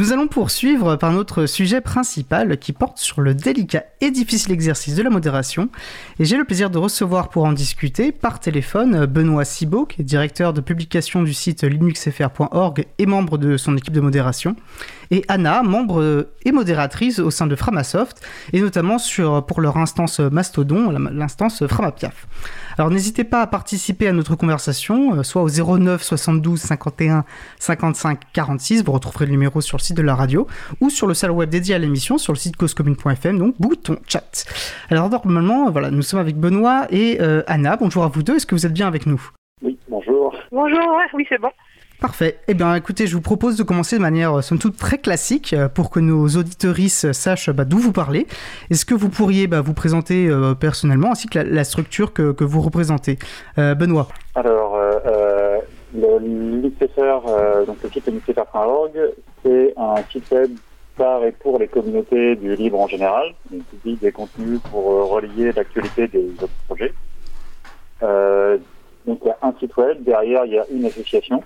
Nous allons poursuivre par notre sujet principal qui porte sur le délicat et difficile exercice de la modération. Et j'ai le plaisir de recevoir pour en discuter par téléphone Benoît Cibot, qui est directeur de publication du site linuxfr.org et membre de son équipe de modération, et Anna, membre et modératrice au sein de Framasoft, et notamment sur, pour leur instance Mastodon, l'instance Framapiaf. Alors n'hésitez pas à participer à notre conversation, euh, soit au 09 72 51 55 46, vous retrouverez le numéro sur le site de la radio, ou sur le salon web dédié à l'émission, sur le site causecommune.fm, donc bouton chat. Alors normalement, voilà, nous sommes avec Benoît et euh, Anna. Bonjour à vous deux, est-ce que vous êtes bien avec nous? Oui, bonjour. Bonjour, oui c'est bon. Parfait. Eh bien, écoutez, je vous propose de commencer de manière, euh, somme toute, très classique euh, pour que nos auditoristes sachent bah, d'où vous parlez. Est-ce que vous pourriez bah, vous présenter euh, personnellement ainsi que la, structure que, que, vous représentez? Benoît Alors, euh, le l'ICFR, donc le site c'est un site web par et pour les communautés du libre en général, qui publie des contenus pour relier l'actualité des autres projets. donc, il y a un site web, derrière, il y a une association.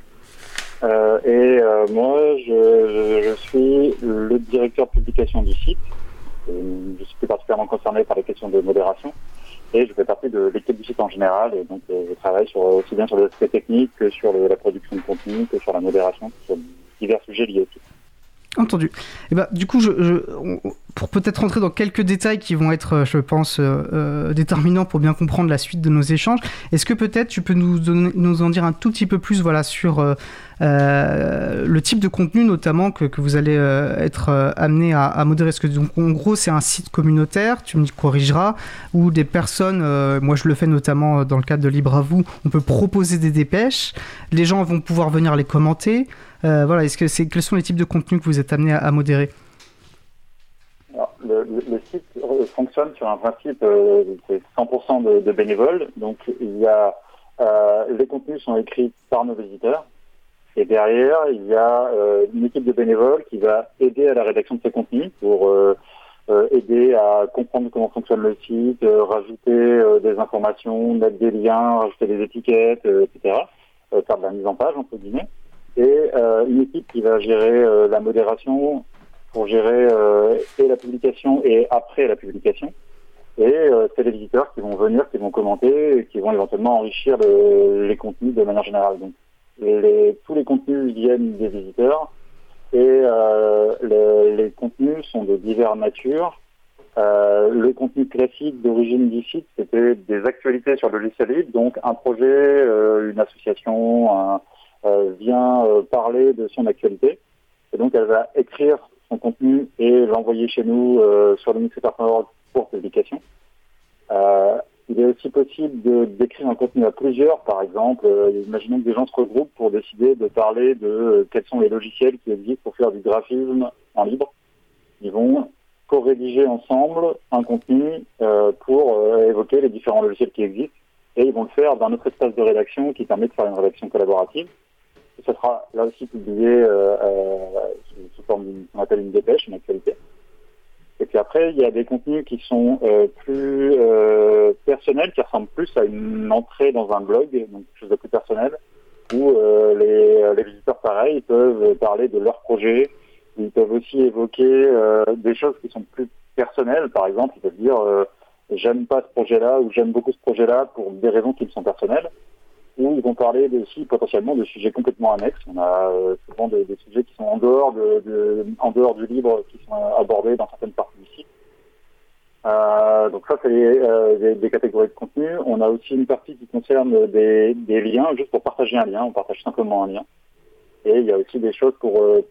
Euh, et euh, moi, je, je, suis le directeur publication du site. Euh, je suis plus particulièrement concerné par les questions de modération. Et je fais partie de l'équipe du site en général. Et donc, je travaille sur, aussi bien sur les aspects techniques que sur la production de contenu, que sur la modération, sur divers sujets liés au site. Entendu. Et eh ben, du coup, je pour peut-être rentrer dans quelques détails qui vont être, euh, je pense, euh, euh, déterminants pour bien comprendre la suite de nos échanges, est-ce que peut-être tu peux nous, en dire un tout petit peu plus voilà, sur le type de contenu notamment que, vous allez être amené à, modérer? Parce que donc, en gros, c'est un site communautaire, tu me corrigeras, où des personnes, moi je le fais notamment dans le cadre de Libre à vous, on peut proposer des dépêches, les gens vont pouvoir venir les commenter. Voilà, c'est quels sont les types de contenus que vous êtes amené à, modérer? Le, site fonctionne sur un principe, euh, c'est 100% de, bénévoles. Donc il y a euh, les contenus sont écrits par nos visiteurs. Et derrière, il y a une équipe de bénévoles qui va aider à la rédaction de ces contenus pour aider à comprendre comment fonctionne le site, rajouter des informations, mettre des liens, rajouter des étiquettes, etc. faire de la mise en page, entre guillemets et euh, une équipe qui va gérer euh, la modération pour gérer euh, et la publication et après la publication. Et c'est les visiteurs qui vont venir, qui vont commenter et qui vont éventuellement enrichir le, les contenus de manière générale. Donc, tous les contenus viennent des visiteurs et les, les, contenus sont de diverses natures. Euh, le contenu classique d'origine du site, c'était des actualités sur le logiciel libre, donc un projet, euh, une association, euh, vient euh, parler de son actualité. Et donc, elle va écrire son contenu et l'envoyer chez nous euh, sur le mixer.org pour publication. il est aussi possible d'écrire un contenu à plusieurs, par exemple. imaginons que des gens se regroupent pour décider de parler de quels sont les logiciels qui existent pour faire du graphisme en libre. Ils vont co-rédiger ensemble un contenu pour évoquer les différents logiciels qui existent et ils vont le faire dans notre espace de rédaction qui permet de faire une rédaction collaborative. Ça sera là aussi publié euh, euh, sous forme qu'on appelle une dépêche, une actualité. Et puis après, il y a des contenus qui sont euh, plus personnels, qui ressemblent plus à une entrée dans un blog, donc quelque chose de plus personnel, où les, les, visiteurs, pareil, peuvent parler de leur projet. Ils peuvent aussi évoquer des choses qui sont plus personnelles. Par exemple, ils peuvent dire j'aime pas ce projet-là ou j'aime beaucoup ce projet-là pour des raisons qui me sont personnelles où ils vont parler aussi potentiellement de sujets complètement annexes. On a euh, souvent des, des, sujets qui sont en dehors, de, de, en dehors du livre, qui sont abordés dans certaines parties du site. Euh, donc ça, c'est euh, des, des, catégories de contenu. On a aussi une partie qui concerne des, des, liens, juste pour partager un lien. On partage simplement un lien. Et il y a aussi des choses pour euh,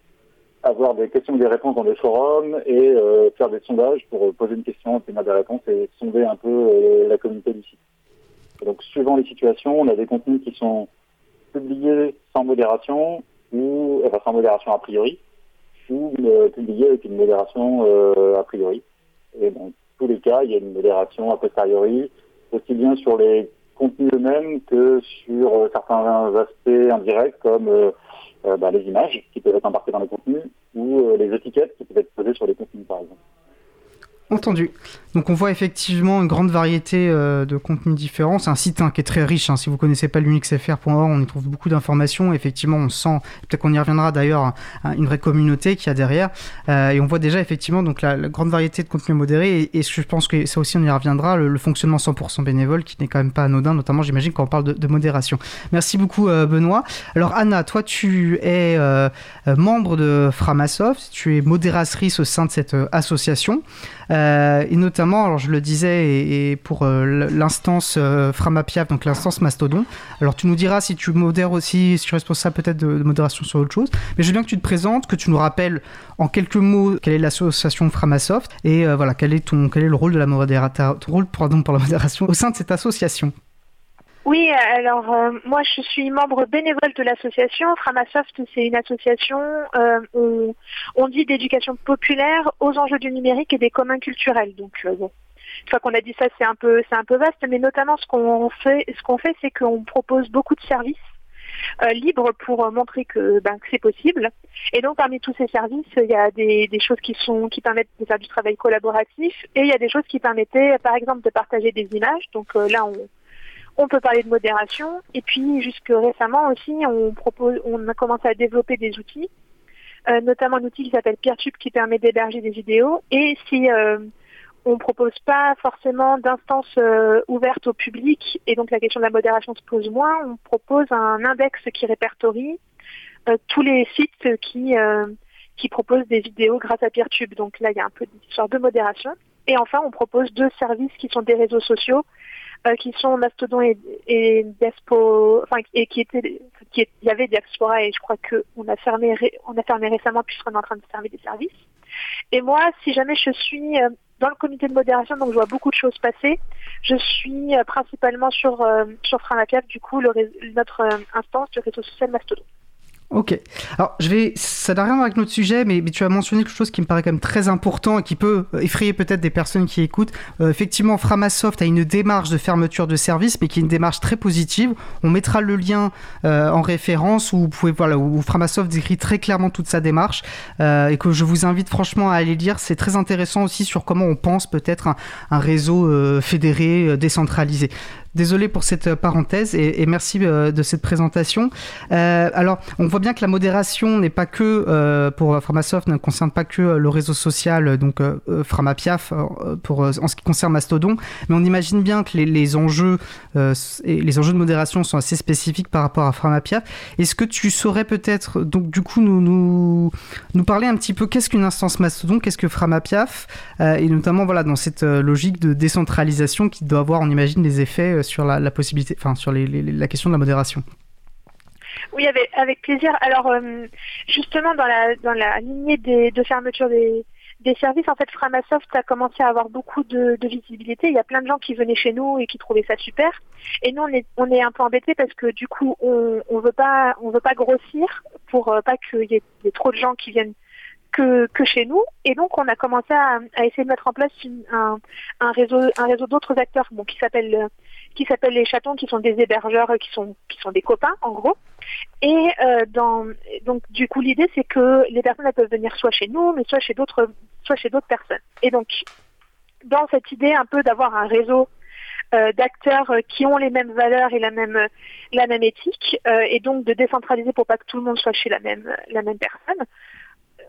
avoir des questions et des réponses dans des forums et euh, faire des sondages pour poser une question, obtenir des réponses et sonder un peu la communauté du site. Donc, suivant les situations, on a des contenus qui sont publiés sans modération ou enfin sans modération a priori, ou euh, publiés avec une modération euh, a priori. Et dans tous les cas, il y a une modération a posteriori, aussi bien sur les contenus eux-mêmes que sur euh, certains aspects indirects comme euh, euh, bah, les images qui peuvent être embarquées dans les contenus ou les étiquettes qui peuvent être posées sur les contenus par exemple. Entendu. Donc on voit effectivement une grande variété euh, de contenus différents. C'est un site hein, qui est très riche. Hein. Si vous connaissez pas l'unixfr.org, on y trouve beaucoup d'informations. Effectivement, on sent, peut-être qu'on y reviendra d'ailleurs, une vraie communauté qui a derrière. Euh, et on voit déjà effectivement donc la, grande variété de contenus modérés. Et, je pense que ça aussi on y reviendra, le, fonctionnement 100% bénévole qui n'est quand même pas anodin, notamment j'imagine quand on parle de, modération. Merci beaucoup euh, Benoît. Alors Anna, toi tu es membre de Framasoft, tu es modératrice au sein de cette association. Euh, et notamment, alors je le disais, et, pour euh, l'instance euh, Framapiaf, donc l'instance Mastodon. Alors tu nous diras si tu modères aussi, si tu es responsable peut-être de, modération sur autre chose. Mais je veux bien que tu te présentes, que tu nous rappelles en quelques mots quelle est l'association Framasoft et voilà quel est ton quel est le rôle de la modération, rôle pardon pour la modération au sein de cette association. Oui, alors euh, moi je suis membre bénévole de l'association. Framasoft, c'est une association, euh, on, dit d'éducation populaire aux enjeux du numérique et des communs culturels. Donc euh, une fois qu'on a dit ça, c'est un peu c'est un peu vaste, mais notamment ce qu'on fait, ce qu'on fait, c'est qu'on propose beaucoup de services libres pour montrer que, ben, que c'est possible. Et donc parmi tous ces services, il y a des, des, choses qui sont qui permettent de faire du travail collaboratif et il y a des choses qui permettaient, par exemple, de partager des images. Donc là, on on peut parler de modération. Et puis, jusque récemment aussi, on, propose, on a commencé à développer des outils, euh, notamment un outil qui s'appelle Peertube qui permet d'héberger des vidéos. Et si euh, on ne propose pas forcément d'instances euh, ouvertes au public, et donc la question de la modération se pose moins, on propose un index qui répertorie tous les sites qui, qui proposent des vidéos grâce à Peertube. Donc là, il y a un peu d'histoire de modération. Et enfin, on propose deux services qui sont des réseaux sociaux euh, qui sont Mastodon et, et enfin, et qui étaient, qui il y avait Diaspora et je crois qu'on a fermé, on a fermé récemment puisqu'on est en train de fermer des services. Et moi, si jamais je suis euh, dans le comité de modération, donc je vois beaucoup de choses passer. Je suis euh, principalement sur sur du coup, le, notre instance du réseau social Mastodon. Ok. Alors, je vais. Ça n'a rien à voir avec notre sujet, mais, tu as mentionné quelque chose qui me paraît quand même très important et qui peut euh, effrayer peut-être des personnes qui écoutent. Euh, effectivement, Framasoft a une démarche de fermeture de service, mais qui est une démarche très positive. On mettra le lien euh, en référence où vous pouvez voilà où Framasoft décrit très clairement toute sa démarche et que je vous invite franchement à aller lire. C'est très intéressant aussi sur comment on pense peut-être un, réseau fédéré, décentralisé. Désolé pour cette euh, parenthèse et, merci euh, de cette présentation. Euh, alors, on voit bien que la modération n'est pas que pour Framasoft, ne concerne pas que le réseau social, donc Framapiaf, pour en ce qui concerne Mastodon, mais on imagine bien que les, enjeux et les enjeux de modération sont assez spécifiques par rapport à Framapiaf. Est-ce que tu saurais peut-être donc du coup nous nous, nous parler un petit peu qu'est-ce qu'une instance Mastodon, qu'est-ce que Framapiaf et notamment voilà dans cette logique de décentralisation qui doit avoir, on imagine, des effets sur la, possibilité, enfin sur la question de la modération. Oui, avec, plaisir. Alors, euh, justement, dans la, dans la lignée de fermeture des, services, en fait, Framasoft a commencé à avoir beaucoup de, visibilité. Il y a plein de gens qui venaient chez nous et qui trouvaient ça super. Et nous, on est, on est un peu embêtés parce que du coup, on, on veut pas, veut pas grossir pour euh, pas qu'il y, ait trop de gens qui viennent que, que, chez nous. Et donc, on a commencé à, essayer de mettre en place un, un, réseau, un réseau d'autres acteurs bon, qui s'appelle qui s'appellent les chatons, qui sont des hébergeurs, qui sont qui sont des copains en gros. Et euh, donc du coup l'idée c'est que les personnes elles peuvent venir soit chez nous, mais soit chez d'autres personnes. Et donc dans cette idée un peu d'avoir un réseau euh, d'acteurs qui ont les mêmes valeurs et la même la même éthique euh, et donc de décentraliser pour pas que tout le monde soit chez la même la même personne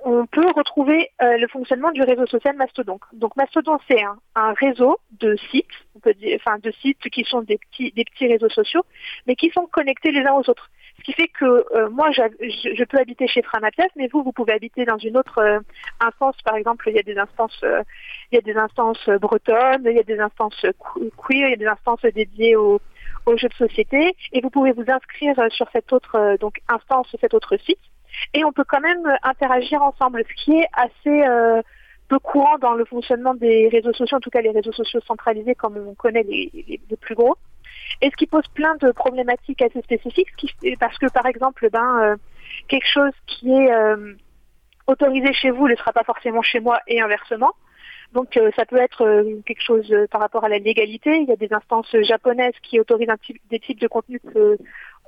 on peut retrouver euh, le fonctionnement du réseau social Mastodon. Donc Mastodon, c'est un, réseau de sites, on peut dire, enfin de sites qui sont des petits, réseaux sociaux, mais qui sont connectés les uns aux autres. Ce qui fait que euh, moi, je, peux habiter chez Framapiaf, mais vous, vous pouvez habiter dans une autre euh, instance. Par exemple, il y a des instances, il y a des instances bretonnes, il y a des instances queer, il y a des instances dédiées aux, aux jeux de société, et vous pouvez vous inscrire sur cette autre donc instance, cet autre site et on peut quand même interagir ensemble, ce qui est assez euh, peu courant dans le fonctionnement des réseaux sociaux, en tout cas les réseaux sociaux centralisés comme on connaît les, plus gros. Et ce qui pose plein de problématiques assez spécifiques, parce que par exemple, ben, euh, quelque chose qui est euh, autorisé chez vous ne sera pas forcément chez moi et inversement. Donc ça peut être quelque chose par rapport à la légalité. Il y a des instances japonaises qui autorisent des types de contenus que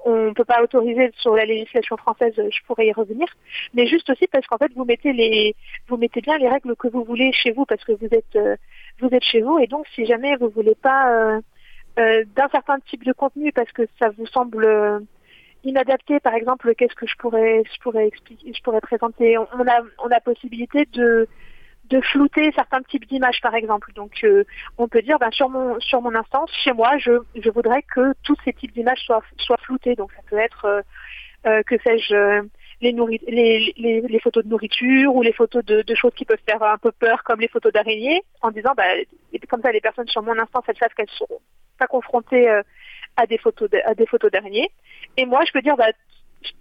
on ne peut pas autoriser sur la législation française, je pourrais y revenir, mais juste aussi parce qu'en fait vous mettez les vous mettez bien les règles que vous voulez chez vous parce que vous êtes euh, vous êtes chez vous et donc si jamais vous voulez pas d'un certain type de contenu parce que ça vous semble inadapté, par exemple, qu'est-ce que je pourrais, je pourrais expliquer, je pourrais présenter? On a, on a possibilité de de flouter certains types d'images, par exemple. Donc, euh, on peut dire, ben, sur mon sur mon instance, chez moi, je, je voudrais que tous ces types d'images soient soient floutés. Donc, ça peut être, euh, euh, que sais-je, les, les, les, les, photos de nourriture ou les photos de, de, choses qui peuvent faire un peu peur, comme les photos d'araignées, en disant, bah, comme ça, les personnes sur mon instance, elles savent qu'elles sont pas confrontées à des photos à des photos d'araignées. Et moi, je peux dire, bah,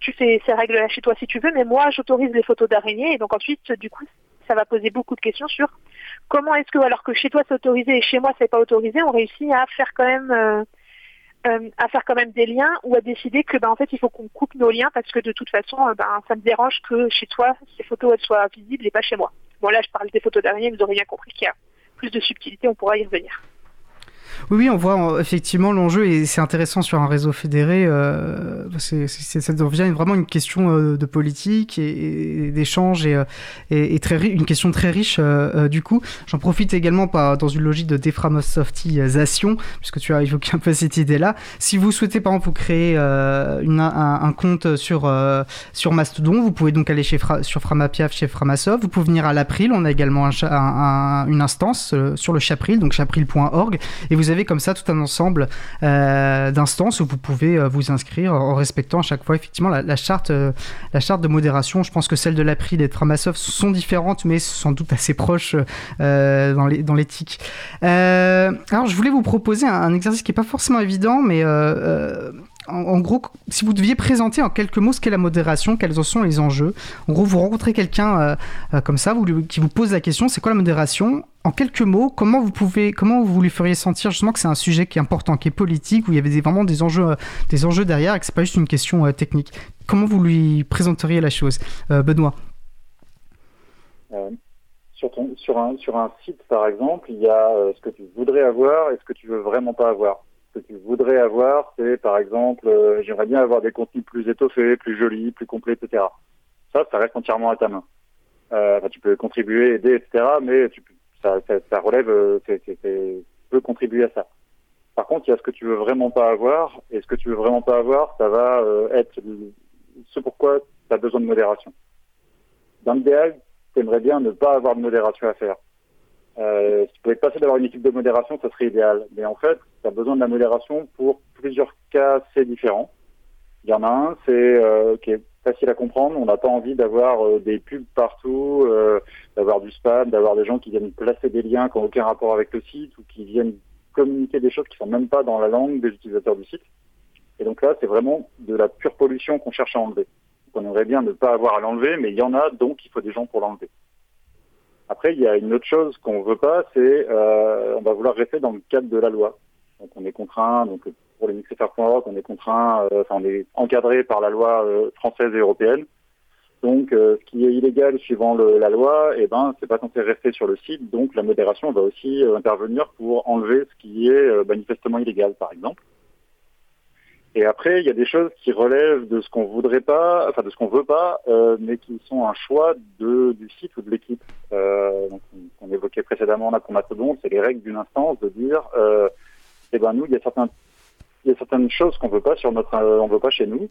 tu fais ces règles-là chez toi si tu veux, mais moi, j'autorise les photos d'araignées. Et donc ensuite, du coup, ça va poser beaucoup de questions sur comment est-ce que, alors que chez toi c'est autorisé et chez moi c'est pas autorisé, on réussit à faire quand même euh, euh, à faire quand même des liens ou à décider que ben en fait il faut qu'on coupe nos liens parce que de toute façon euh, ben ça me dérange que chez toi ces photos elles soient visibles et pas chez moi. Bon là je parle des photos d'araignées, vous aurez bien compris qu'il y a plus de subtilité, on pourra y revenir. Oui, oui, on voit effectivement l'enjeu et c'est intéressant sur un réseau fédéré. Euh, c'est, ça devient vraiment une question euh, de politique et, d'échange et, euh, et, très une question très riche euh, du coup. J'en profite également pas dans une logique de déframosoftisation puisque tu as évoqué un peu cette idée-là. Si vous souhaitez par exemple vous créer une, un, compte sur sur Mastodon, vous pouvez donc aller chez sur Framapiaf, chez Framasoft. Vous pouvez venir à l'April. On a également un, une instance sur le Chapril, donc chapril.org et vous avez comme ça tout un ensemble euh, d'instances où vous pouvez euh, vous inscrire en respectant à chaque fois effectivement la, charte, euh, la charte de modération. Je pense que celles de l'April et de Framasoft sont différentes, mais sans doute assez proches dans l'éthique. alors, je voulais vous proposer un, exercice qui n'est pas forcément évident, mais en, gros, si vous deviez présenter en quelques mots ce qu'est la modération, quels en sont les enjeux. En gros, vous rencontrez quelqu'un comme ça, qui vous pose la question, c'est quoi la modération? En quelques mots, comment vous pouvez, comment vous lui feriez sentir justement que c'est un sujet qui est important, qui est politique, où il y avait vraiment des enjeux, euh, des enjeux derrière, et que c'est pas juste une question euh, technique? Comment vous lui présenteriez la chose, euh, Benoît sur, sur, un, sur un site, par exemple, il y a ce que tu voudrais avoir et ce que tu veux vraiment pas avoir. Ce que tu voudrais avoir, c'est par exemple, j'aimerais bien avoir des contenus plus étoffés, plus jolis, plus complets, etc. Ça, ça reste entièrement à ta main. tu peux contribuer, aider, etc. Mais tu peux ça, ça, relève, euh, c'est, peut contribuer à ça. Par contre, il y a ce que tu veux vraiment pas avoir, et ce que tu veux vraiment pas avoir, ça va euh, être ce pourquoi tu as besoin de modération. Dans l'idéal, tu aimerais bien ne pas avoir de modération à faire. Euh, si tu pouvais passer d'avoir une équipe de modération, ça serait idéal. Mais en fait, tu as besoin de la modération pour plusieurs cas assez différents. Il y en a un, c'est euh, qui est facile à comprendre. On n'a pas envie d'avoir euh, des pubs partout, euh, d'avoir du spam, d'avoir des gens qui viennent placer des liens qui n'ont aucun rapport avec le site ou qui viennent communiquer des choses qui sont même pas dans la langue des utilisateurs du site. Et donc là, c'est vraiment de la pure pollution qu'on cherche à enlever. on aimerait bien ne pas avoir à l'enlever, mais il y en a, donc il faut des gens pour l'enlever. Après, il y a une autre chose qu'on veut pas, c'est euh, on va vouloir rester dans le cadre de la loi. Donc on est contraint, donc pour les mixfr.org, on est contraint, euh, enfin on est encadré par la loi euh, française et européenne. Donc, euh, ce qui est illégal suivant la loi, eh ben, c'est pas censé rester sur le site. Donc, la modération va aussi intervenir pour enlever ce qui est manifestement illégal, par exemple. Et après, il y a des choses qui relèvent de ce qu'on voudrait pas, enfin de ce qu'on veut pas, mais qui sont un choix de, du site ou de l'équipe. Euh, on évoquait précédemment là pour Mastodon, c'est les règles d'une instance de dire, eh ben nous, il y a certains il y a certaines choses qu'on veut pas sur notre, euh, on veut pas chez nous,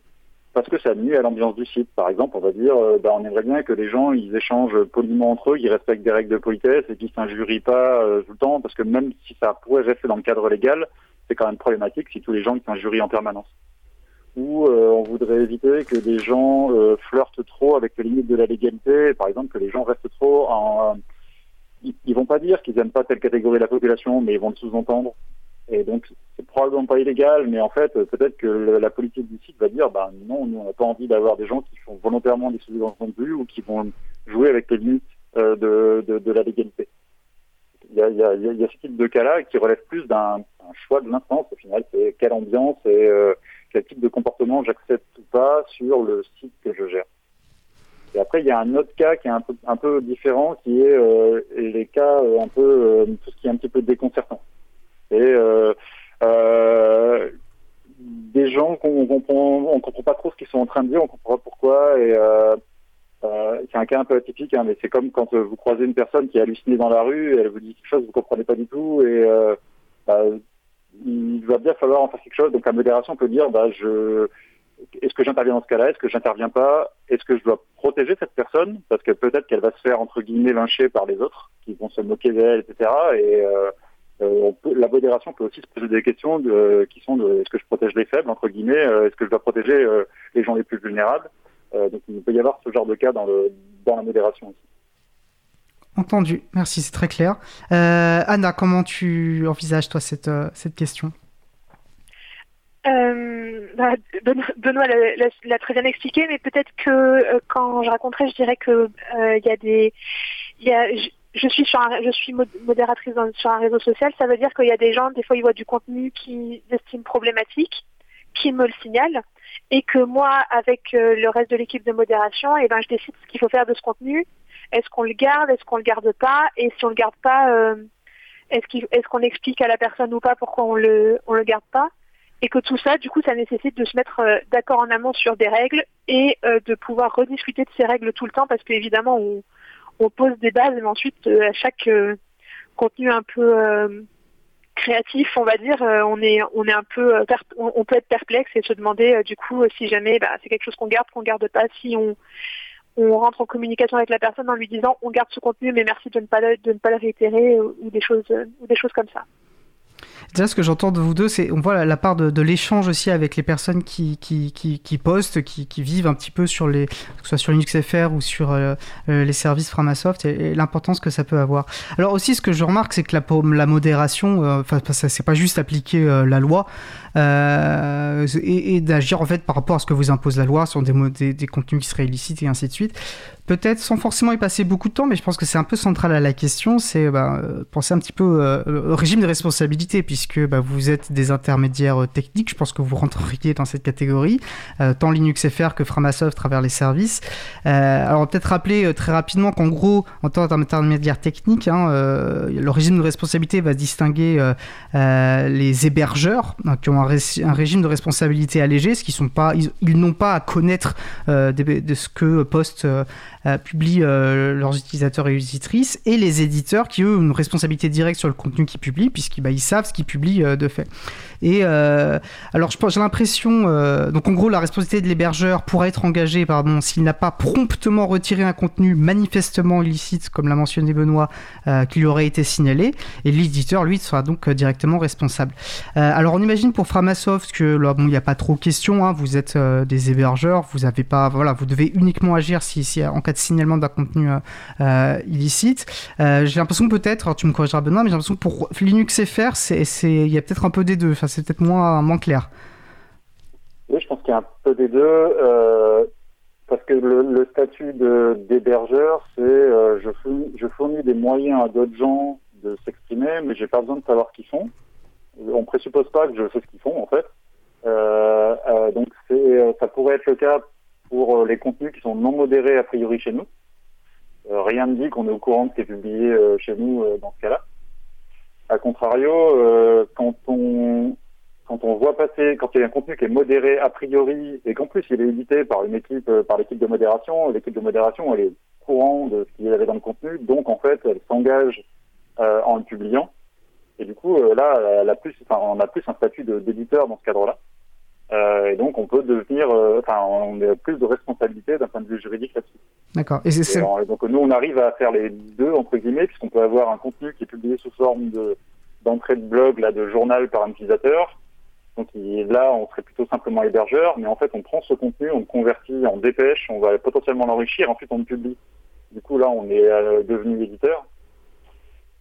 parce que ça nuit à l'ambiance du site. Par exemple, on va dire, euh, bah, on aimerait bien que les gens ils échangent poliment entre eux, qu'ils respectent des règles de politesse et qu'ils s'injurient pas euh, tout le temps, parce que même si ça pourrait rester dans le cadre légal, c'est quand même problématique si tous les gens ils s'injurient en permanence. Ou on voudrait éviter que des gens flirtent trop avec les limites de la légalité, par exemple que les gens restent trop en ils, vont pas dire qu'ils aiment pas telle catégorie de la population, mais ils vont le sous-entendre. Et donc, c'est probablement pas illégal, mais en fait, peut-être que la politique du site va dire, bah non, nous, on n'a pas envie d'avoir des gens qui font volontairement des vue ou qui vont jouer avec les limites euh, de, de, la légalité. Il y, a, y a, y a ce type de cas-là qui relève plus d'un choix de l'instance. Au final, c'est quelle ambiance et euh, quel type de comportement j'accepte ou pas sur le site que je gère. Et après, il y a un autre cas qui est un peu, un peu différent, qui est euh, les cas un peu, tout ce qui est un petit peu déconcertant. Et euh, euh, des gens qu'on comprend, on comprend pas trop ce qu'ils sont en train de dire, on comprend pas pourquoi. Et, euh, c'est un cas un peu atypique, hein, mais c'est comme quand vous croisez une personne qui est hallucinée dans la rue, elle vous dit quelque chose vous comprenez pas du tout, et bah, il va bien falloir en faire quelque chose. Donc la modération peut dire, bah, je, est-ce que j'interviens dans ce cas-là? Est-ce que j'interviens pas? Est-ce que je dois protéger cette personne? Parce que peut-être qu'elle va se faire, entre guillemets, lyncher par les autres, qui vont se moquer d'elle, etc. Et euh, euh la modération peut aussi se poser des questions de, qui sont de est-ce que je protège les faibles, entre guillemets euh, Est-ce que je dois protéger euh, les gens les plus vulnérables? Donc il peut y avoir ce genre de cas dans, le, dans la modération aussi. Entendu, merci, c'est très clair. Anna, comment tu envisages, toi, cette, cette question? Euh, bah, Benoît l'a très bien expliqué, mais peut-être que euh, quand je raconterai, je dirais que euh, il y a des, y a, je, suis sur un, je suis modératrice sur un réseau social, ça veut dire qu'il y a des gens, des fois ils voient du contenu qu'ils estiment problématique, qui me le signalent, et que moi, avec le reste de l'équipe de modération, et eh ben je décide ce qu'il faut faire de ce contenu. Est-ce qu'on le garde, est-ce qu'on le garde pas, et si on le garde pas, est-ce qu'on explique à la personne ou pas pourquoi on le on le garde pas? Et que tout ça, du coup, ça nécessite de se mettre euh, d'accord en amont sur des règles et euh, de pouvoir rediscuter de ces règles tout le temps parce qu'évidemment, on, on pose des bases, mais ensuite, euh, à chaque contenu un peu créatif, on va dire, on est on est un peu on, peut être perplexe et se demander du coup si jamais bah, c'est quelque chose qu'on garde, qu'on garde pas, si on on rentre en communication avec la personne en lui disant on garde ce contenu mais merci de ne pas le, de ne pas le réitérer ou des choses ou des choses comme ça. Déjà, ce que j'entends de vous deux, c'est on voit la, part de, l'échange aussi avec les personnes qui, postent, qui, vivent un petit peu sur les, que ce soit sur Linux FR ou sur euh, euh, les services Framasoft et, l'importance que ça peut avoir. Alors aussi, ce que je remarque, c'est que la, modération, euh, enfin, c'est pas juste appliquer la loi et, d'agir en fait par rapport à ce que vous impose la loi sur des, des contenus qui seraient illicites et ainsi de suite peut-être sans forcément y passer beaucoup de temps, mais je pense que c'est un peu central à la question, c'est bah, penser un petit peu euh, au régime de responsabilité, puisque bah, vous êtes des intermédiaires euh, techniques, je pense que vous rentreriez dans cette catégorie, euh, tant Linux FR que Framasoft à travers les services. alors peut-être rappeler très rapidement qu'en gros, en tant qu'intermédiaire technique, hein, le régime de responsabilité va distinguer les hébergeurs hein, qui ont un, régime de responsabilité allégé, ce qui sont pas, ils, n'ont pas à connaître de, ce que poste euh, publient euh, leurs utilisateurs et utilisatrices, et les éditeurs qui, eux, ont une responsabilité directe sur le contenu qu'ils publient, puisqu'ils bah, savent ce qu'ils publient euh, de fait. Et alors, j'ai l'impression, donc en gros, la responsabilité de l'hébergeur pourra être engagée, pardon, s'il n'a pas promptement retiré un contenu manifestement illicite, comme l'a mentionné Benoît, qui lui aurait été signalé, et l'éditeur, lui, sera donc directement responsable. alors, on imagine pour Framasoft que là, bon, il n'y a pas trop question, hein, vous êtes des hébergeurs, vous avez pas, voilà, vous devez uniquement agir si, en cas de signalement d'un contenu euh, euh, illicite. Euh, j'ai l'impression peut-être, tu me corrigeras Benoît, mais j'ai l'impression que pour Linux FR, il y a peut-être un peu des deux, c'est peut-être moins, clair. Oui, je pense qu'il y a un peu des deux. parce que le, statut d'hébergeur, c'est je, fournis, je fournis des moyens à d'autres gens de s'exprimer, mais j'ai pas besoin de savoir qui font. On présuppose pas que je sais ce qu'ils font en fait. donc ça pourrait être le cas pour euh, les contenus qui sont non modérés a priori chez nous. Euh, rien ne dit qu'on est au courant de ce qui est publié euh, chez nous dans ce cas-là. A contrario, quand on quand on voit passer, quand il y a un contenu qui est modéré a priori et qu'en plus il est édité par une équipe, par l'équipe de modération, l'équipe de modération elle est courant de ce qu'il y avait dans le contenu, donc en fait elle s'engage en le publiant. Et du coup là, elle a plus, enfin, on a plus un statut d'éditeur dans ce cadre-là. Euh, et donc on peut devenir, euh, enfin on a plus de responsabilité d'un point de vue juridique là-dessus. D'accord. Et, c'est donc nous on arrive à faire les deux entre guillemets puisqu'on peut avoir un contenu qui est publié sous forme de d'entrée de blog là de journal par un utilisateur. Donc là on serait plutôt simplement hébergeur, mais en fait on prend ce contenu, on le convertit en dépêche, on va potentiellement l'enrichir, ensuite on le publie. Du coup là on est euh, devenu éditeur.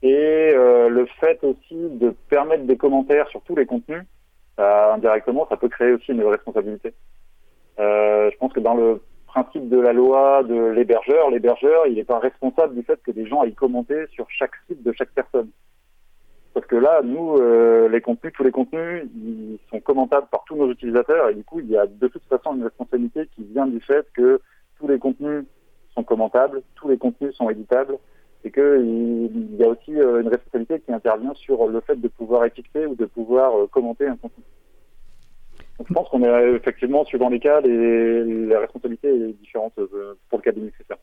Et le fait aussi de permettre des commentaires sur tous les contenus indirectement, ça peut créer aussi une responsabilité. Euh, je pense que dans le principe de la loi de l'hébergeur, l'hébergeur, il n'est pas responsable du fait que des gens aillent commenter sur chaque site de chaque personne. Parce que là, nous, euh, les contenus, tous les contenus, ils sont commentables par tous nos utilisateurs et du coup, il y a de toute façon une responsabilité qui vient du fait que tous les contenus sont commentables, tous les contenus sont éditables et qu'il y a aussi euh, une responsabilité qui intervient sur le fait de pouvoir étiqueter ou de pouvoir euh, commenter un contenu. je pense qu'on est effectivement, suivant les cas, les, la responsabilité est différente pour le cas nécessaires.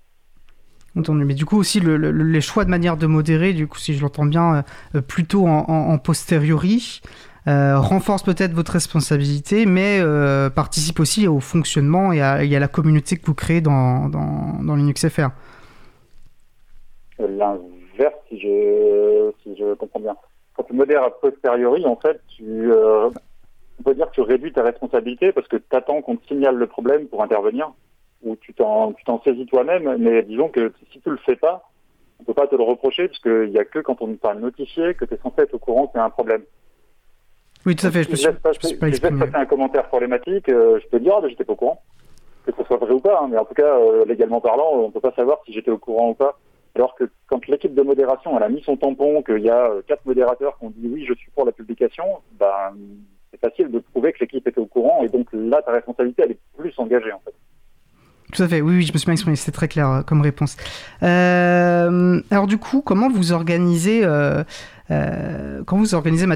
Entendu. Mais du coup aussi les choix de manière de modérer, du coup si je l'entends bien, plutôt en, en, posteriori, euh, renforce peut-être votre responsabilité, mais euh, participe aussi au fonctionnement et à, la communauté que vous créez dans, dans, dans Linux FR. L'inverse, si je, comprends bien. Quand tu modères a posteriori, en fait, tu, euh, on peut dire que tu réduis ta responsabilité parce que tu attends qu'on te signale le problème pour intervenir, ou tu t'en saisis toi-même, mais disons que si tu le fais pas, on peut pas te le reprocher, parce qu'il n'y a que quand on t'a notifié que tu es censé être au courant qu'il y a un problème. Oui, tout à fait. Je, si je, laisse passer, un commentaire problématique, euh, je peux dire, ah, ben, j'étais pas au courant. Que ce soit vrai ou pas, hein, mais en tout cas, euh, légalement parlant, on peut pas savoir si j'étais au courant ou pas. Alors que quand l'équipe de modération elle a mis son tampon, qu'il y a euh, quatre modérateurs qui ont dit oui, je suis pour la publication, ben, c'est facile de prouver que l'équipe était au courant et donc là, ta responsabilité, elle est plus engagée en fait. Tout à fait, oui, oui, je me suis bien exprimé, c'était très clair comme réponse. Euh, alors du coup, comment vous organisez euh, euh, vous organisez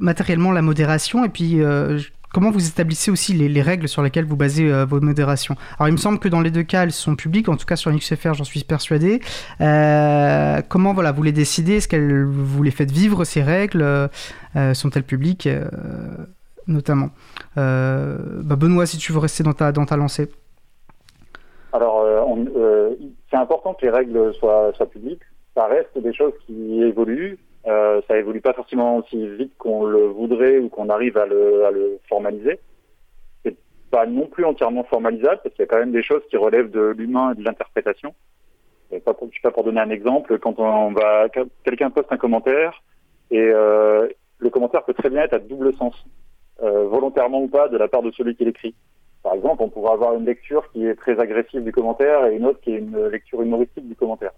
matériellement la modération et puis euh, comment vous établissez aussi les, règles sur lesquelles vous basez euh, votre modération Alors il me semble que dans les deux cas elles sont publiques, en tout cas sur XFR j'en suis persuadé. comment voilà vous les décidez? Est-ce que vous les faites vivre ces règles? Sont-elles publiques? Notamment. Bah, Benoît, si tu veux rester dans ta, dans ta lancée. Alors, c'est important que les règles soient, publiques. Ça reste des choses qui évoluent. Euh, ça évolue pas forcément aussi vite qu'on le voudrait ou qu'on arrive à le, à le formaliser. C'est pas non plus entièrement formalisable parce qu'il y a quand même des choses qui relèvent de l'humain et de l'interprétation. Pas pour, pas pour donner un exemple, quand on va, quelqu'un poste un commentaire et euh, le commentaire peut très bien être à double sens, euh, volontairement ou pas, de la part de celui qui l'écrit. Par exemple, on pourrait avoir une lecture qui est très agressive du commentaire et une autre qui est une lecture humoristique du commentaire.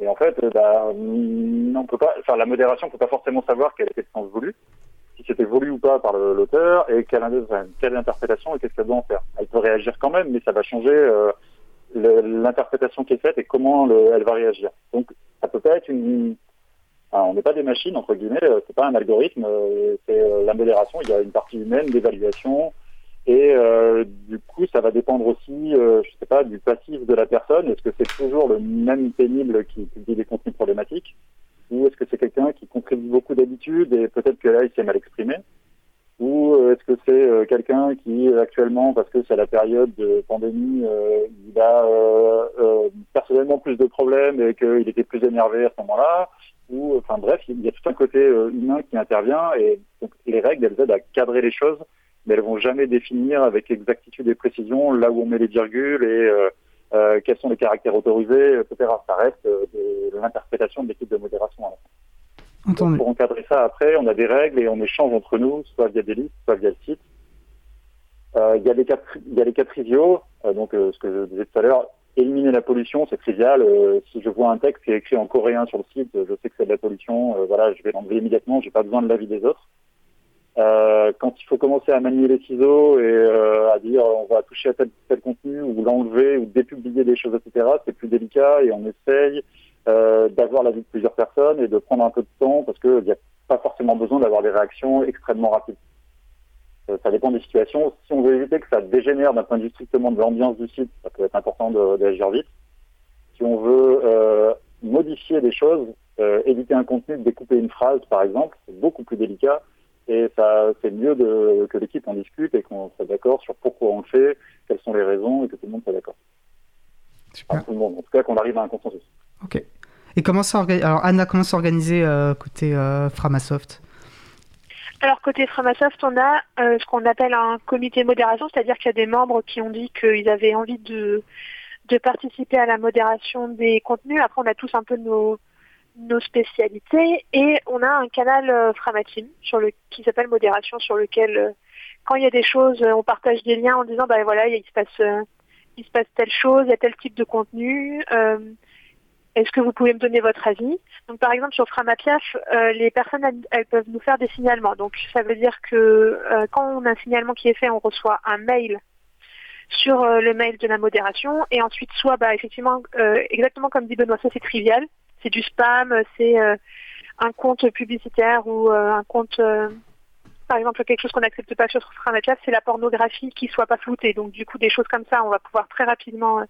Et en fait, euh, bah, on peut pas, enfin, la modération ne peut pas forcément savoir quel était le sens voulu, si c'était voulu ou pas par l'auteur, et quelle, quelle interprétation et qu'est-ce qu'elle doit en faire. Elle peut réagir quand même, mais ça va changer euh, l'interprétation qui est faite et comment elle va réagir. Donc, ça peut pas être une, on n'est pas des machines entre guillemets, euh, c'est pas un algorithme, c'est la modération. Il y a une partie humaine d'évaluation, et euh, du coup, ça va dépendre aussi, euh, je sais pas, du passif de la personne. Est-ce que c'est toujours le même pénible qui publie des contenus problématiques? Ou est-ce que c'est quelqu'un qui contribue beaucoup d'habitude et peut-être que là, il s'est mal exprimé? Ou euh, est-ce que c'est euh, quelqu'un qui, actuellement, parce que c'est la période de pandémie, il a personnellement plus de problèmes et qu'il était plus énervé à ce moment-là? Ou enfin bref, il y a tout un côté humain qui intervient et les règles elles aident à cadrer les choses mais elles vont jamais définir avec exactitude et précision là où on met les virgules et euh, euh, quels sont les caractères autorisés, etc. Ça reste euh, l'interprétation de l'équipe de modération. pour encadrer ça, après, on a des règles et on échange entre nous, soit via des listes, soit via le site. Il y, a les cas, y a les cas triviaux, donc ce que je disais tout à l'heure, éliminer la pollution, c'est trivial. si je vois un texte qui est écrit en coréen sur le site, je sais que c'est de la pollution, voilà, je vais l'enlever immédiatement, j'ai pas besoin de l'avis des autres. Euh, quand il faut commencer à manier les ciseaux et euh, à dire on va toucher à tel, tel contenu ou l'enlever ou dépublier des choses, etc., c'est plus délicat et on essaye euh, d'avoir l'avis de plusieurs personnes et de prendre un peu de temps parce qu'il n'y a pas forcément besoin d'avoir des réactions extrêmement rapides. Euh, ça dépend des situations. Si on veut éviter que ça dégénère d'un point de vue strictement de l'ambiance du site, ça peut être important d'agir vite. Si on veut euh, modifier des choses, éviter un contenu, découper une phrase par exemple, c'est beaucoup plus délicat et ça, c'est mieux de, que l'équipe en discute et qu'on soit d'accord sur pourquoi on le fait, quelles sont les raisons et que tout le monde soit d'accord. Super. tout le monde, en tout cas qu'on arrive à un consensus. Ok. Et comment ça Alors Anna, comment s'organiser euh, côté euh, Framasoft? Alors côté Framasoft, on a euh, ce qu'on appelle un comité modération, c'est-à-dire qu'il y a des membres qui ont dit qu'ils avaient envie de, de participer à la modération des contenus. Après, on a tous un peu nos, nos spécialités et on a un canal euh, Framatim sur le qui s'appelle modération sur lequel euh, quand il y a des choses euh, on partage des liens en disant bah voilà il se passe il se passe telle chose il y a tel type de contenu est-ce que vous pouvez me donner votre avis? Donc par exemple sur Framapiaf les personnes elles, peuvent nous faire des signalements. Donc ça veut dire que quand on a un signalement qui est fait on reçoit un mail sur le mail de la modération et ensuite soit bah effectivement exactement comme dit Benoît ça c'est trivial c'est du spam, c'est euh, un compte publicitaire ou euh, un compte euh, par exemple, quelque chose qu'on n'accepte pas sur Framatchat, c'est la pornographie qui soit pas floutée. Donc, du coup, des choses comme ça, on va pouvoir très rapidement,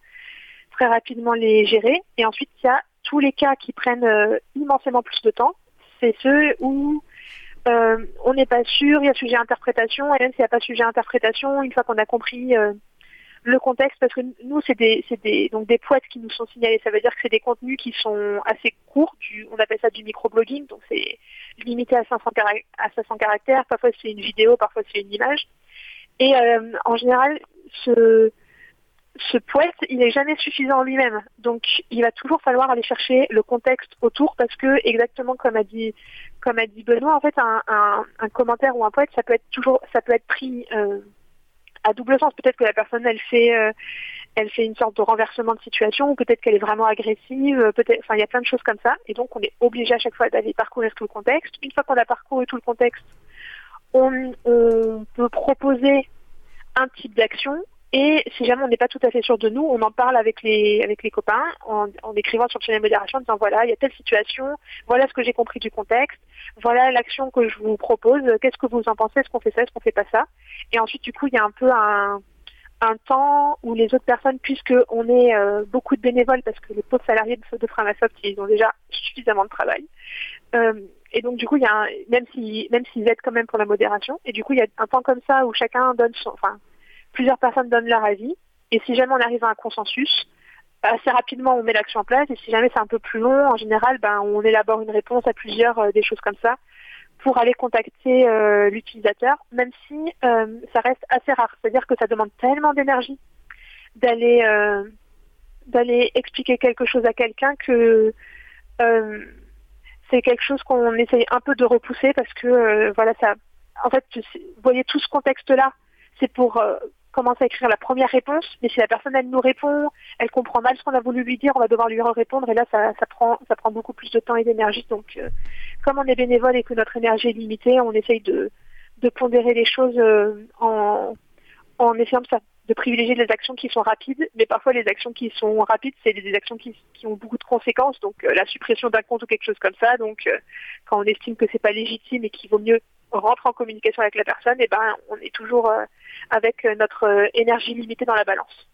très rapidement les gérer. Et ensuite, il y a tous les cas qui prennent immensément plus de temps. C'est ceux où on n'est pas sûr, il y a sujet à interprétation, et même s'il n'y a pas sujet à interprétation, une fois qu'on a compris le contexte parce que nous c'est des des donc des poètes qui nous sont signalés. Ça veut dire que c'est des contenus qui sont assez courts on appelle ça du microblogging donc c'est limité à 500 à 500 caractères. Parfois c'est une vidéo parfois c'est une image. Et euh, en général ce ce poète, il n'est jamais suffisant en lui-même. Donc, il va toujours falloir aller chercher le contexte autour parce que, exactement comme a dit, comme a dit Benoît, en fait, un, un, un commentaire ou un poète, ça peut être toujours, ça peut être pris euh, à double sens. Peut-être que la personne, elle fait, euh, elle fait une sorte de renversement de situation, ou peut-être qu'elle est vraiment agressive. Euh, peut-être, enfin, il y a plein de choses comme ça. Et donc, on est obligé à chaque fois d'aller parcourir tout le contexte. Une fois qu'on a parcouru tout le contexte, on, peut proposer un type d'action. Et si jamais on n'est pas tout à fait sûr de nous, on en parle avec les avec les copains en, écrivant sur le channel modération en disant voilà, il y a telle situation, voilà ce que j'ai compris du contexte, voilà l'action que je vous propose, qu'est-ce que vous en pensez, est-ce qu'on fait ça, est-ce qu'on fait pas ça? Et ensuite, du coup, il y a un peu un, un temps où les autres personnes, puisqu'on est euh, beaucoup de bénévoles, parce que les pauvres salariés de, de Framasoft, ils ont déjà suffisamment de travail. Euh, et donc, du coup, il y a un, même s'ils même s'ils aident quand même pour la modération, et du coup, il y a un temps comme ça où chacun donne son, enfin, plusieurs personnes donnent leur avis, et si jamais on arrive à un consensus, assez rapidement on met l'action en place et si jamais c'est un peu plus long, en général, ben, on élabore une réponse à plusieurs euh, des choses comme ça pour aller contacter euh, l'utilisateur, même si euh, ça reste assez rare. C'est-à-dire que ça demande tellement d'énergie d'aller d'aller expliquer quelque chose à quelqu'un que c'est quelque chose qu'on essaye un peu de repousser parce que voilà ça. En fait, vous voyez tout ce contexte-là, c'est pour commencer à écrire la première réponse, mais si la personne elle nous répond, elle comprend mal ce qu'on a voulu lui dire, on va devoir lui répondre et là ça, prend ça prend beaucoup plus de temps et d'énergie. Donc euh, comme on est bénévole et que notre énergie est limitée, on essaye de, de pondérer les choses euh, en, en essayant de, de privilégier les actions qui sont rapides, mais parfois les actions qui sont rapides, c'est des actions qui, qui, ont beaucoup de conséquences, donc euh, la suppression d'un compte ou quelque chose comme ça. Donc quand on estime que c'est pas légitime et qu'il vaut mieux rentrer en communication avec la personne, et eh ben on est toujours avec euh, notre euh, énergie limitée dans la balance.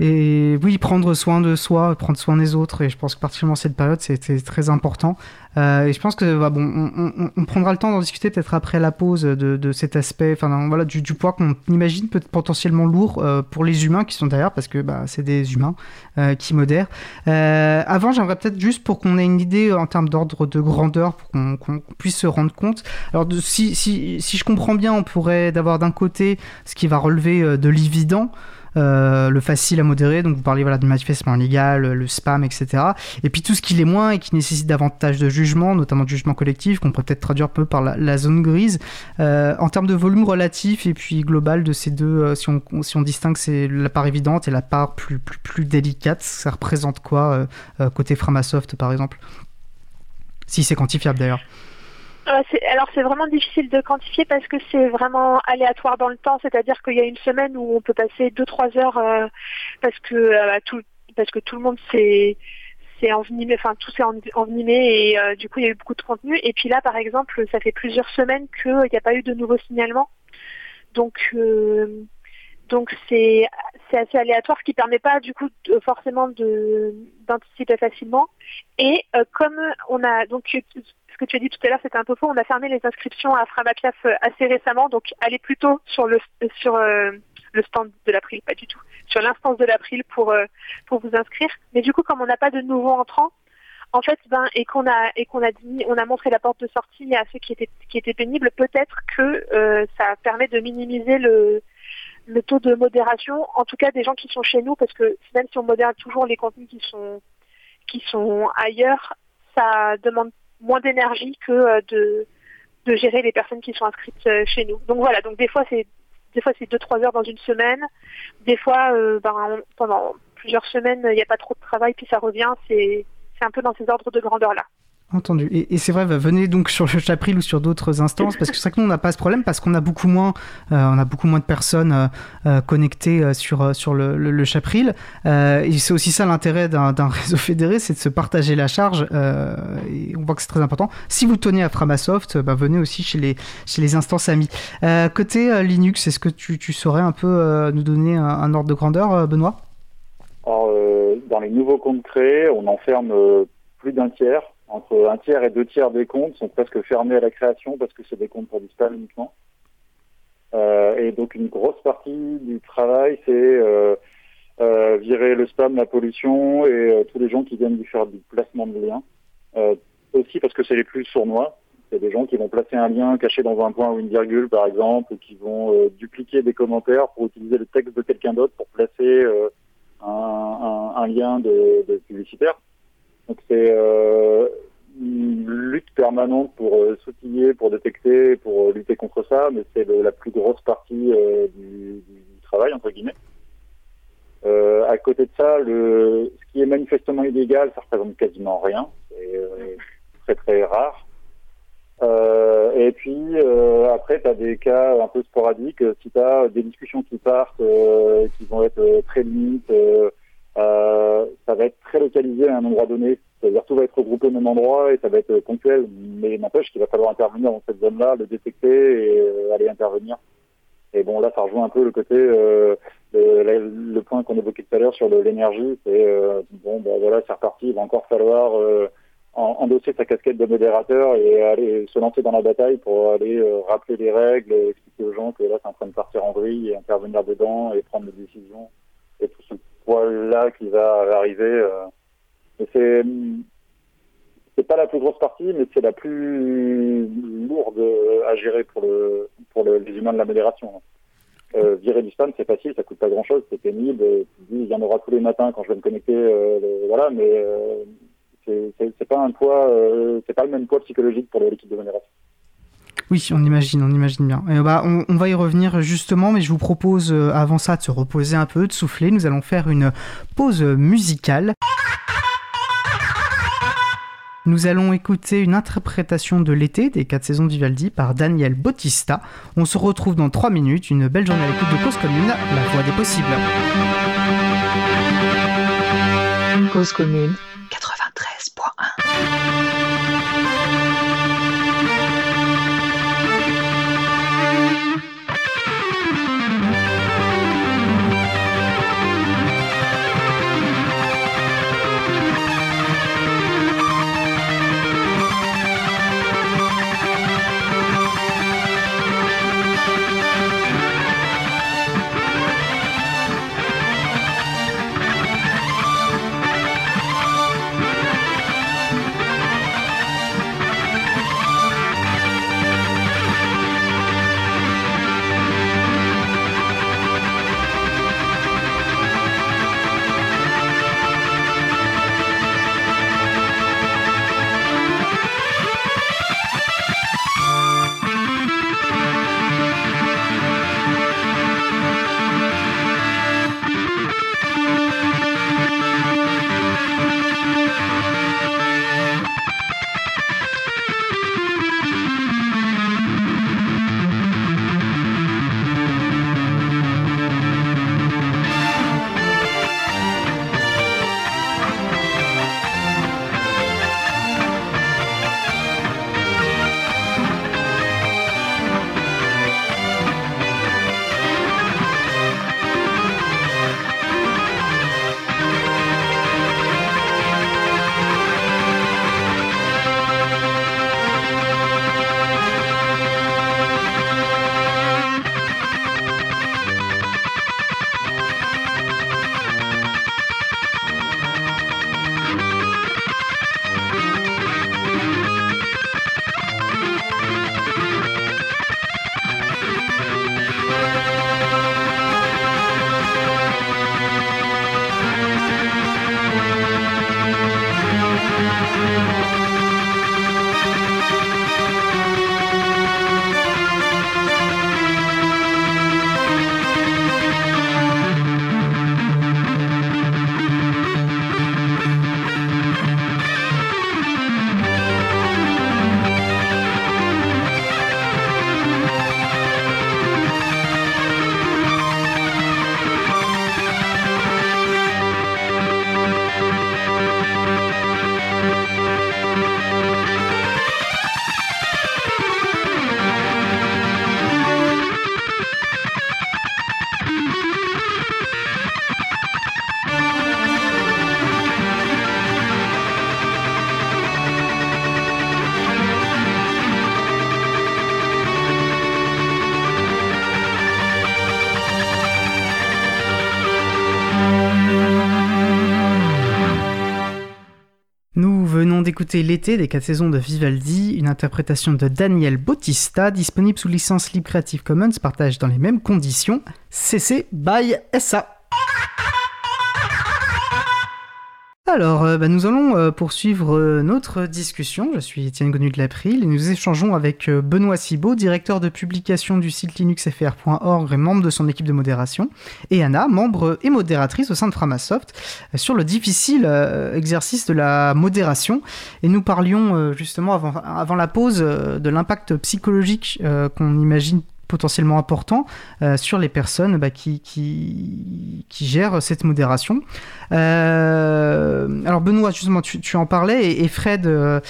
Et oui, prendre soin de soi, prendre soin des autres. Et je pense que particulièrement cette période, c'était très important. Euh, et je pense que bah, bon, on, prendra le temps d'en discuter peut-être après la pause de, cet aspect, enfin voilà, du, poids qu'on imagine peut être potentiellement lourd euh, pour les humains qui sont derrière, parce que bah, c'est des humains euh, qui modèrent. Avant, j'aimerais peut-être juste pour qu'on ait une idée en termes d'ordre de grandeur, pour qu'on puisse se rendre compte. Alors si, si je comprends bien, on pourrait d'avoir d'un côté ce qui va relever de l'évident. Euh, le facile à modérer, donc vous parlez voilà, de manifestement illégal, le spam, etc. Et puis tout ce qui l'est moins et qui nécessite davantage de jugement, notamment de jugement collectif, qu'on pourrait peut-être traduire un peu par la, zone grise. Euh, en termes de volume relatif et puis global de ces deux, euh, si, on, si on distingue c'est la part évidente et la part plus, plus, plus délicate, ça représente quoi côté Framasoft par exemple? Si c'est quantifiable d'ailleurs. Euh, alors c'est vraiment difficile de quantifier parce que c'est vraiment aléatoire dans le temps, c'est-à-dire qu'il y a une semaine où on peut passer 2-3 heures euh, parce que euh, tout parce que tout le monde s'est envenimé, enfin tout s'est envenimé et du coup il y a eu beaucoup de contenu. Et puis là par exemple, ça fait plusieurs semaines qu'il n'y a pas eu de nouveaux signalements. Donc donc c'est assez aléatoire, ce qui permet pas du coup forcément de d'anticiper facilement. Et comme on a donc que tu as dit tout à l'heure, c'était un peu faux. On a fermé les inscriptions à Framapiaf euh, assez récemment, donc allez plutôt sur le sur euh, le stand de l'April, pas du tout, sur l'instance de l'April pour euh, pour vous inscrire. Mais du coup, comme on n'a pas de nouveaux entrants, en fait, ben et qu'on a et qu'on a dit, on a montré la porte de sortie à ceux qui étaient qui étaient pénibles, peut-être que ça permet de minimiser le le taux de modération, en tout cas des gens qui sont chez nous, parce que même si on modère toujours les contenus qui sont qui sont ailleurs, ça demande moins d'énergie que euh, de, de gérer les personnes qui sont inscrites euh, chez nous. Donc voilà, donc des fois c'est des fois c'est deux trois heures dans une semaine, des fois euh, ben, pendant plusieurs semaines il n'y a pas trop de travail puis ça revient, c'est c'est un peu dans ces ordres de grandeur là. Entendu. Et, c'est vrai, bah, venez donc sur le Chapril ou sur d'autres instances, parce que c'est vrai que nous, on n'a pas ce problème, parce qu'on a beaucoup moins, euh, a beaucoup moins de personnes euh, euh, connectées sur, sur le, Chapril. et c'est aussi ça l'intérêt d'un réseau fédéré, c'est de se partager la charge. et on voit que c'est très important. Si vous tenez à Framasoft, bah, venez aussi chez les, chez les instances amies. côté Linux, est-ce que tu, tu, saurais un peu nous donner un, ordre de grandeur, Benoît? Alors, dans les nouveaux comptes créés, on enferme plus d'un tiers entre un tiers et deux tiers des comptes sont presque fermés à la création parce que c'est des comptes pour du spam uniquement. Euh, et donc une grosse partie du travail, c'est euh, euh, virer le spam, la pollution et tous les gens qui viennent lui faire du placement de liens. aussi parce que c'est les plus sournois. C'est des gens qui vont placer un lien caché dans un point ou une virgule, par exemple, ou qui vont dupliquer des commentaires pour utiliser le texte de quelqu'un d'autre pour placer un, lien de, de publicitaire. Donc c'est euh, une lutte permanente pour euh, s'outiller, pour détecter, pour euh, lutter contre ça, mais c'est la plus grosse partie du, travail entre guillemets. à côté de ça, le, ce qui est manifestement illégal, ça représente quasiment rien, c'est très très rare. et puis après, tu as des cas un peu sporadiques. Si tu as des discussions qui partent, qui vont être très limites, euh, ça va être très localisé à un endroit donné. C'est-à-dire tout va être regroupé au même endroit et ça va être ponctuel. Mais n'empêche qu'il va falloir intervenir dans cette zone-là, le détecter et euh, aller intervenir. Et bon, là, ça rejoint un peu le côté, euh, le, point qu'on évoquait tout à l'heure sur l'énergie. C'est euh, bon, ben voilà, c'est reparti. Il va encore falloir endosser sa casquette de modérateur et aller se lancer dans la bataille pour aller rappeler les règles, expliquer aux gens que là, c'est en train de partir en vrille et intervenir dedans et prendre des décisions et tout ce là qui va arriver. Euh, c'est c'est pas la plus grosse partie, mais c'est la plus lourde à gérer pour le pour les humains de la modération. Euh, virer du spam, c'est facile, ça coûte pas grand chose, c'est pénible. il y en aura tous les matins quand je vais me connecter, euh, voilà, mais c'est pas un poids, c'est pas le même poids psychologique pour l'équipe de modération. Oui, on imagine, on imagine bien. Bah, on, va y revenir justement, mais je vous propose euh, avant ça de se reposer un peu, de souffler. Nous allons faire une pause musicale. Nous allons écouter une interprétation de l'été des quatre saisons du Vivaldi par Daniel Bautista. On se retrouve dans trois minutes. Une belle journée à l'écoute de Cause Commune, la voix des possibles. Cause Commune 93.1 d'écouter L'été des quatre saisons de Vivaldi, une interprétation de Daniel Bautista, disponible sous licence libre Creative Commons, partage dans les mêmes conditions. CC by SA. Alors, euh, bah, nous allons euh, poursuivre euh, notre discussion. Je suis Étienne Gonu de l'April et nous échangeons avec Benoît Cibot, directeur de publication du site linuxfr.org et membre de son équipe de modération, et Anna, membre et modératrice au sein de Framasoft, sur le difficile exercice de la modération. Et nous parlions justement avant, avant la pause de l'impact psychologique qu'on imagine potentiellement important euh, sur les personnes bah, qui, qui, gèrent cette modération. Euh, alors Benoît, justement, tu, tu en parlais, et, Fred, euh,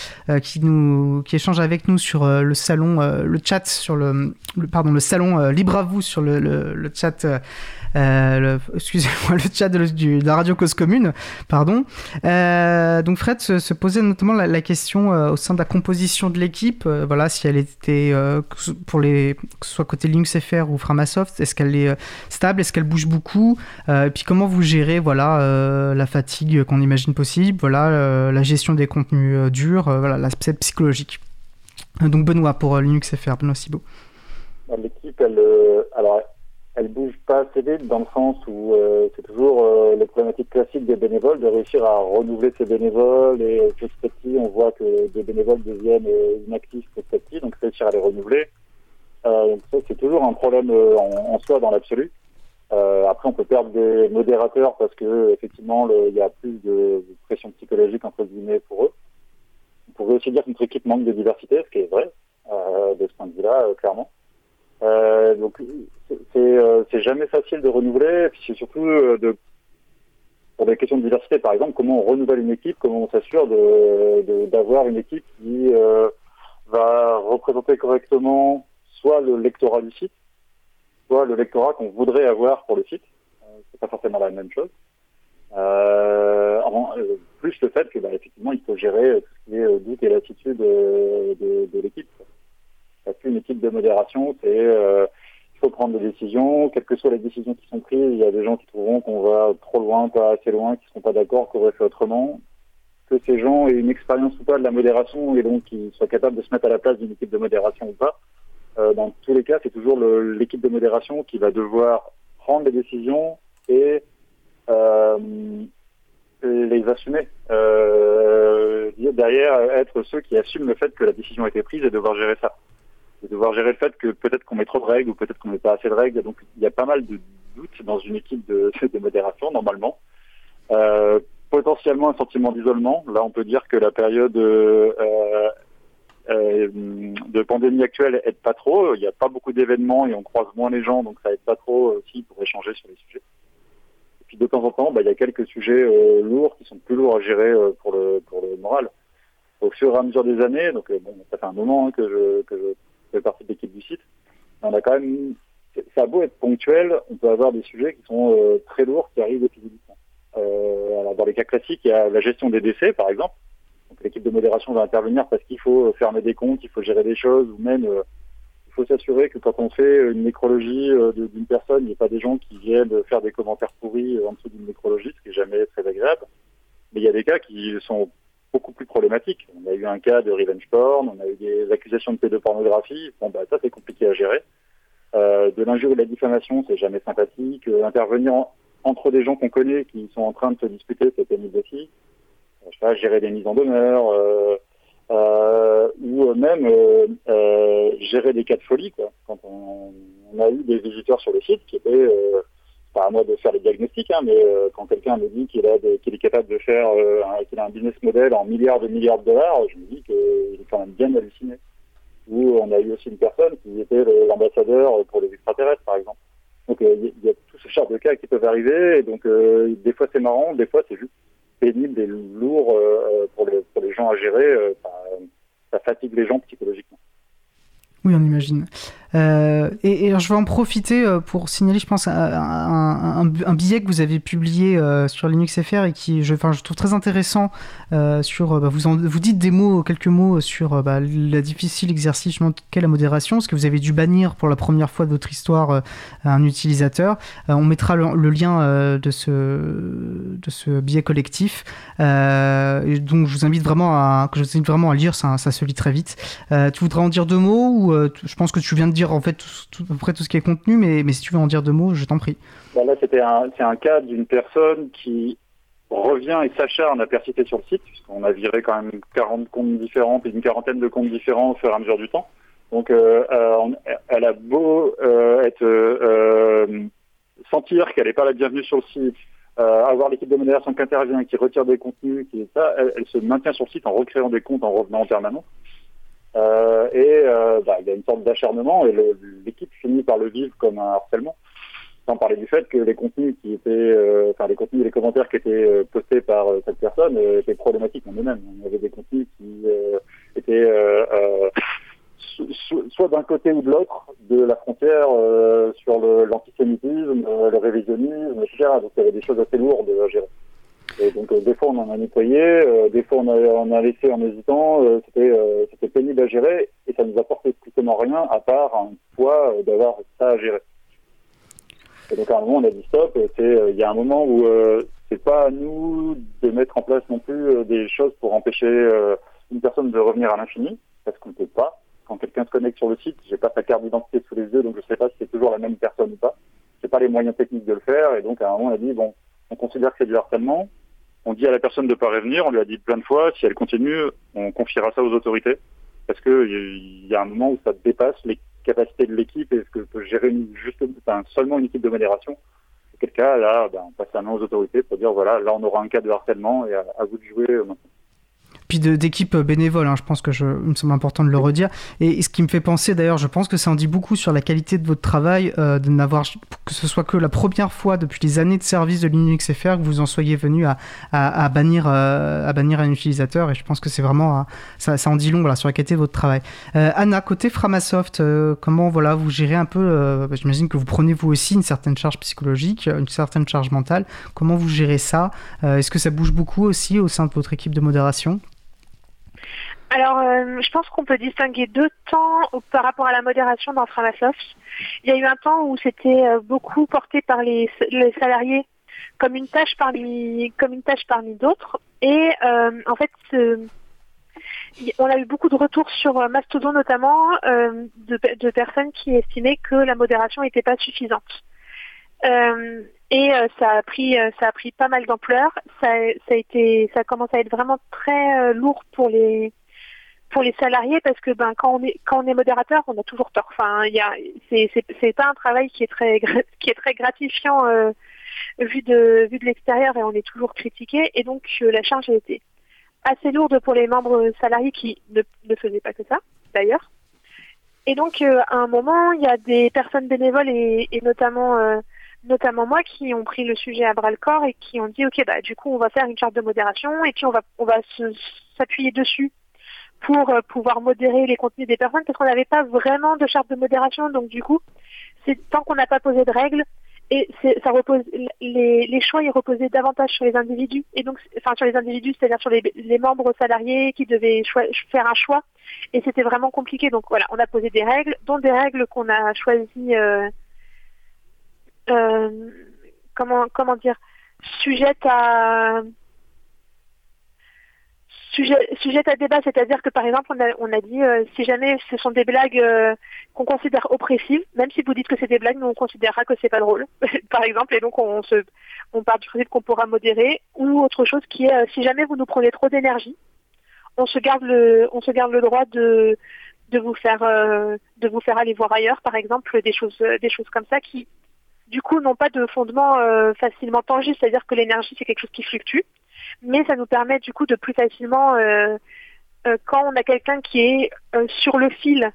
qui, nous, qui échange avec nous sur le salon, le chat sur le, pardon, le salon Libre à vous sur le, le chat euh, excusez-moi, le chat de, la radio Cause Commune, pardon. Euh, donc Fred se, posait notamment la, question euh, au sein de la composition de l'équipe, voilà, si elle était pour les, que ce soit côté Linux FR ou Framasoft, est-ce qu'elle est stable, est-ce qu'elle bouge beaucoup, et puis comment vous gérez, voilà, la fatigue qu'on imagine possible, voilà, la gestion des contenus durs, voilà, l'aspect psychologique. Donc Benoît pour Linux FR, Benoît Cibot. L'équipe, elle, alors elle bouge pas assez vite dans le sens où euh, c'est toujours euh, les problématiques classiques des bénévoles de réussir à renouveler ces bénévoles et euh, petit à petit on voit que des bénévoles deviennent inactifs petit à petit donc réussir à les renouveler. Ça c'est toujours un problème en, soi dans l'absolu. Après on peut perdre des modérateurs parce que effectivement il y a plus de pression psychologique entre guillemets pour eux. On pourrait aussi dire que notre équipe manque de diversité ce qui est vrai de ce point de vue là clairement euh, donc euh, c'est jamais de renouveler, c'est surtout euh, pour des questions de diversité, par exemple, comment on renouvelle une équipe, comment on s'assure d'avoir une équipe qui euh, va représenter correctement soit le lectorat du site, soit le lectorat qu'on voudrait avoir pour le site. c'est pas forcément la même chose. Euh, plus le fait que bah, effectivement il faut gérer tout ce qui est doute et l'attitude de, de l'équipe une équipe de modération, c'est euh, faut prendre des décisions, quelles que soient les décisions qui sont prises, il y a des gens qui trouveront qu'on va trop loin, pas assez loin, qui ne seront pas d'accord, qu'on aurait fait autrement. Que ces gens aient une expérience ou pas de la modération et donc qu'ils soient capables de se mettre à la place d'une équipe de modération ou pas. Euh, dans tous les cas, c'est toujours l'équipe de modération qui va devoir prendre les décisions et euh, les assumer. Euh, derrière, être ceux qui assument le fait que la décision a été prise et devoir gérer ça de devoir gérer le fait que peut-être qu'on met trop de règles ou peut-être qu'on met pas assez de règles. Donc il y a pas mal de doutes dans une équipe de, de modération normalement. Euh, potentiellement un sentiment d'isolement. Là, on peut dire que la période euh, euh, de pandémie actuelle aide pas trop. Il n'y a pas beaucoup d'événements et on croise moins les gens, donc ça aide pas trop aussi pour échanger sur les sujets. Et puis de temps en temps, bah, il y a quelques sujets euh, lourds qui sont plus lourds à gérer euh, pour le pour le moral. Au fur et à mesure des années, donc bon, ça fait un moment hein, que je que je fait partie de l'équipe du site. On a quand même, ça a beau être ponctuel, on peut avoir des sujets qui sont euh, très lourds, qui arrivent épisodiquement. Euh, alors dans les cas classiques, il y a la gestion des décès, par exemple. L'équipe de modération va intervenir parce qu'il faut fermer des comptes, il faut gérer des choses, ou même euh, il faut s'assurer que quand on fait une nécrologie euh, d'une personne, il n'y ait pas des gens qui viennent faire des commentaires pourris en dessous d'une nécrologie, ce qui est jamais très agréable. Mais il y a des cas qui sont beaucoup plus problématique. On a eu un cas de revenge porn, on a eu des accusations de pédopornographie. Bon, bah, ça, c'est compliqué à gérer. Euh, de l'injure et de la diffamation, c'est jamais sympathique. Euh, intervenir entre des gens qu'on connaît qui sont en train de se disputer, c'est pénible aussi. Euh, je sais pas, gérer des mises en demeure, euh, euh ou même gérer des cas de folie. Quoi. Quand on, on, a eu des visiteurs sur le site qui étaient pas à moi de faire les diagnostics, hein, mais euh, quand quelqu'un me dit qu'il qu'il est capable de faire, euh, qu'il a un business model en milliards de milliards de dollars, je me dis qu'il est quand même bien halluciné. Ou on a eu aussi une personne qui était l'ambassadeur pour les extraterrestres, par exemple. Donc euh, il y, a tout ce genre de cas qui peuvent arriver, et donc des fois c'est marrant, des fois c'est juste pénible et lourd pour, les, pour les gens à gérer, ça, ça fatigue les gens psychologiquement. Oui, on imagine. Euh, et, je vais en profiter euh, pour signaler, je pense, un, billet que vous avez publié euh, sur Linux FR et qui, je, enfin, je trouve très intéressant. sur, bah, vous, vous dites des mots, quelques mots sur bah, la difficile exercice qu'est la modération, parce que vous avez dû bannir pour la première fois de votre histoire un utilisateur. On mettra le, lien de ce billet collectif. Donc, je vous invite vraiment à, je vous invite vraiment à lire. Ça, ça se lit très vite. Tu voudrais en dire deux mots ou je pense que tu viens de dire en fait tout, à peu près tout ce qui est contenu, mais, mais si tu veux en dire deux mots, je t'en prie. Bah, là, c'était un, c'est un cas d'une personne qui revient et s'acharne à persister sur le site, puisqu'on a viré quand même 40 comptes différents, puis une quarantaine de comptes différents au fur et à mesure du temps. Donc, euh, euh, elle a beau euh, être sentir qu'elle n'est pas la bienvenue sur le site, avoir l'équipe de modération qui intervient, qui retire des contenus, qui ça, elle, elle se maintient sur le site en recréant des comptes, en revenant en permanence. Euh, et euh, bah, il y a une sorte d'acharnement et le- l'équipe finit par le vivre comme un harcèlement. Sans parler du fait que les contenus qui étaient, euh, enfin les contenus les commentaires qui étaient euh, postés par euh, cette personne euh, étaient problématiques en eux-mêmes. Y avait des contenus qui étaient so- so- soit d'un côté ou de l'autre de la frontière sur le- l'antisémitisme, euh, le révisionnisme, etc. Donc il y avait des choses assez lourdes à gérer. Et donc euh, des fois on en a nettoyé, euh, des fois on a, a laissé en hésitant, euh, c'était c'était pénible à gérer et ça nous apportait strictement rien à part un poids d'avoir ça à gérer. Et donc à un moment on a dit stop, il y a un moment où c'est pas à nous de mettre en place non plus des choses pour empêcher une personne de revenir à l'infini, parce qu'on ne peut pas. Quand quelqu'un se connecte sur le site, j'ai pas sa carte d'identité sous les yeux, donc je sais pas si c'est toujours la même personne ou pas. J'ai pas les moyens techniques de le faire, et donc à un moment on a dit bon, on considère que c'est du harcèlement. On dit à la personne de pas revenir, on lui a dit plein de fois, si elle continue, on confiera ça aux autorités, parce que il y a un moment où ça dépasse les capacités de l'équipe et ce que peut gérer une, juste, enfin, seulement une équipe de modération. Auquel cas, là, ben, on passe la main aux autorités pour dire voilà, là on aura un cas de harcèlement et à, à vous de jouer euh, maintenant. Puis de- d'équipe bénévole, hein, je pense que je, il me semble important de le redire. Et, ce qui me fait penser d'ailleurs, je pense que ça en dit beaucoup sur la qualité de votre travail, euh, de n'avoir que ce soit que la première fois depuis les années de service de Linux FR que vous en soyez venu à, à, à bannir euh, à bannir un utilisateur. Et je pense que c'est vraiment euh, ça, ça en dit long voilà, sur la qualité de votre travail. Euh, Anna, côté Framasoft, euh, comment voilà vous gérez un peu euh, bah, J'imagine que vous prenez vous aussi une certaine charge psychologique, une certaine charge mentale. Comment vous gérez ça? Euh, Est-ce que ça bouge beaucoup aussi au sein de votre équipe de modération? Alors, euh, je pense qu'on peut distinguer deux temps par rapport à la modération dans Framasoft. Il y a eu un temps où c'était euh, beaucoup porté par les, les salariés comme une tâche parmi comme une tâche parmi d'autres. Et euh, en fait, on a eu beaucoup de retours sur euh, Mastodon notamment euh, de, de personnes qui estimaient que la modération n'était pas suffisante. Et ça a pris ça a pris pas mal d'ampleur. Ça, ça a été ça commence à être vraiment très lourd pour les pour les salariés parce que ben quand on est quand on est modérateur on a toujours tort. Enfin il y a c'est pas un travail qui est très qui est très gratifiant euh, vu de vu de l'extérieur et on est toujours critiqué. Et donc euh, la charge a été assez lourde pour les membres salariés qui ne, ne faisaient pas que ça d'ailleurs. Et donc euh, à un moment il y a des personnes bénévoles et, et notamment euh, notamment moi qui ont pris le sujet à bras le corps et qui ont dit ok bah du coup on va faire une charte de modération et puis on va on va s'appuyer dessus pour euh, pouvoir modérer les contenus des personnes parce qu'on n'avait pas vraiment de charte de modération. Donc du coup, c'est tant qu'on n'a pas posé de règles et ça repose les, les choix ils reposaient davantage sur les individus et donc enfin sur les individus, c'est-à-dire sur les, les membres salariés qui devaient faire un choix et c'était vraiment compliqué. Donc voilà, on a posé des règles, dont des règles qu'on a choisies. Euh, euh, comment comment dire sujettes à sujet, à débat, c'est-à-dire que par exemple, on a, dit euh, si jamais ce sont des blagues euh, qu'on considère oppressives, même si vous dites que c'est des blagues, nous on considérera que c'est pas drôle, par exemple, et donc on se, on part du principe qu'on pourra modérer, ou autre chose qui est euh, si jamais vous nous prenez trop d'énergie, on se garde le, on se garde le droit de de vous faire de vous faire aller voir ailleurs, par exemple, des choses des choses comme ça qui du coup n'ont pas de fondement facilement tangible, c'est-à-dire que l'énergie c'est quelque chose qui fluctue mais ça nous permet du coup de plus facilement, euh, euh, quand on a quelqu'un qui est euh, sur le fil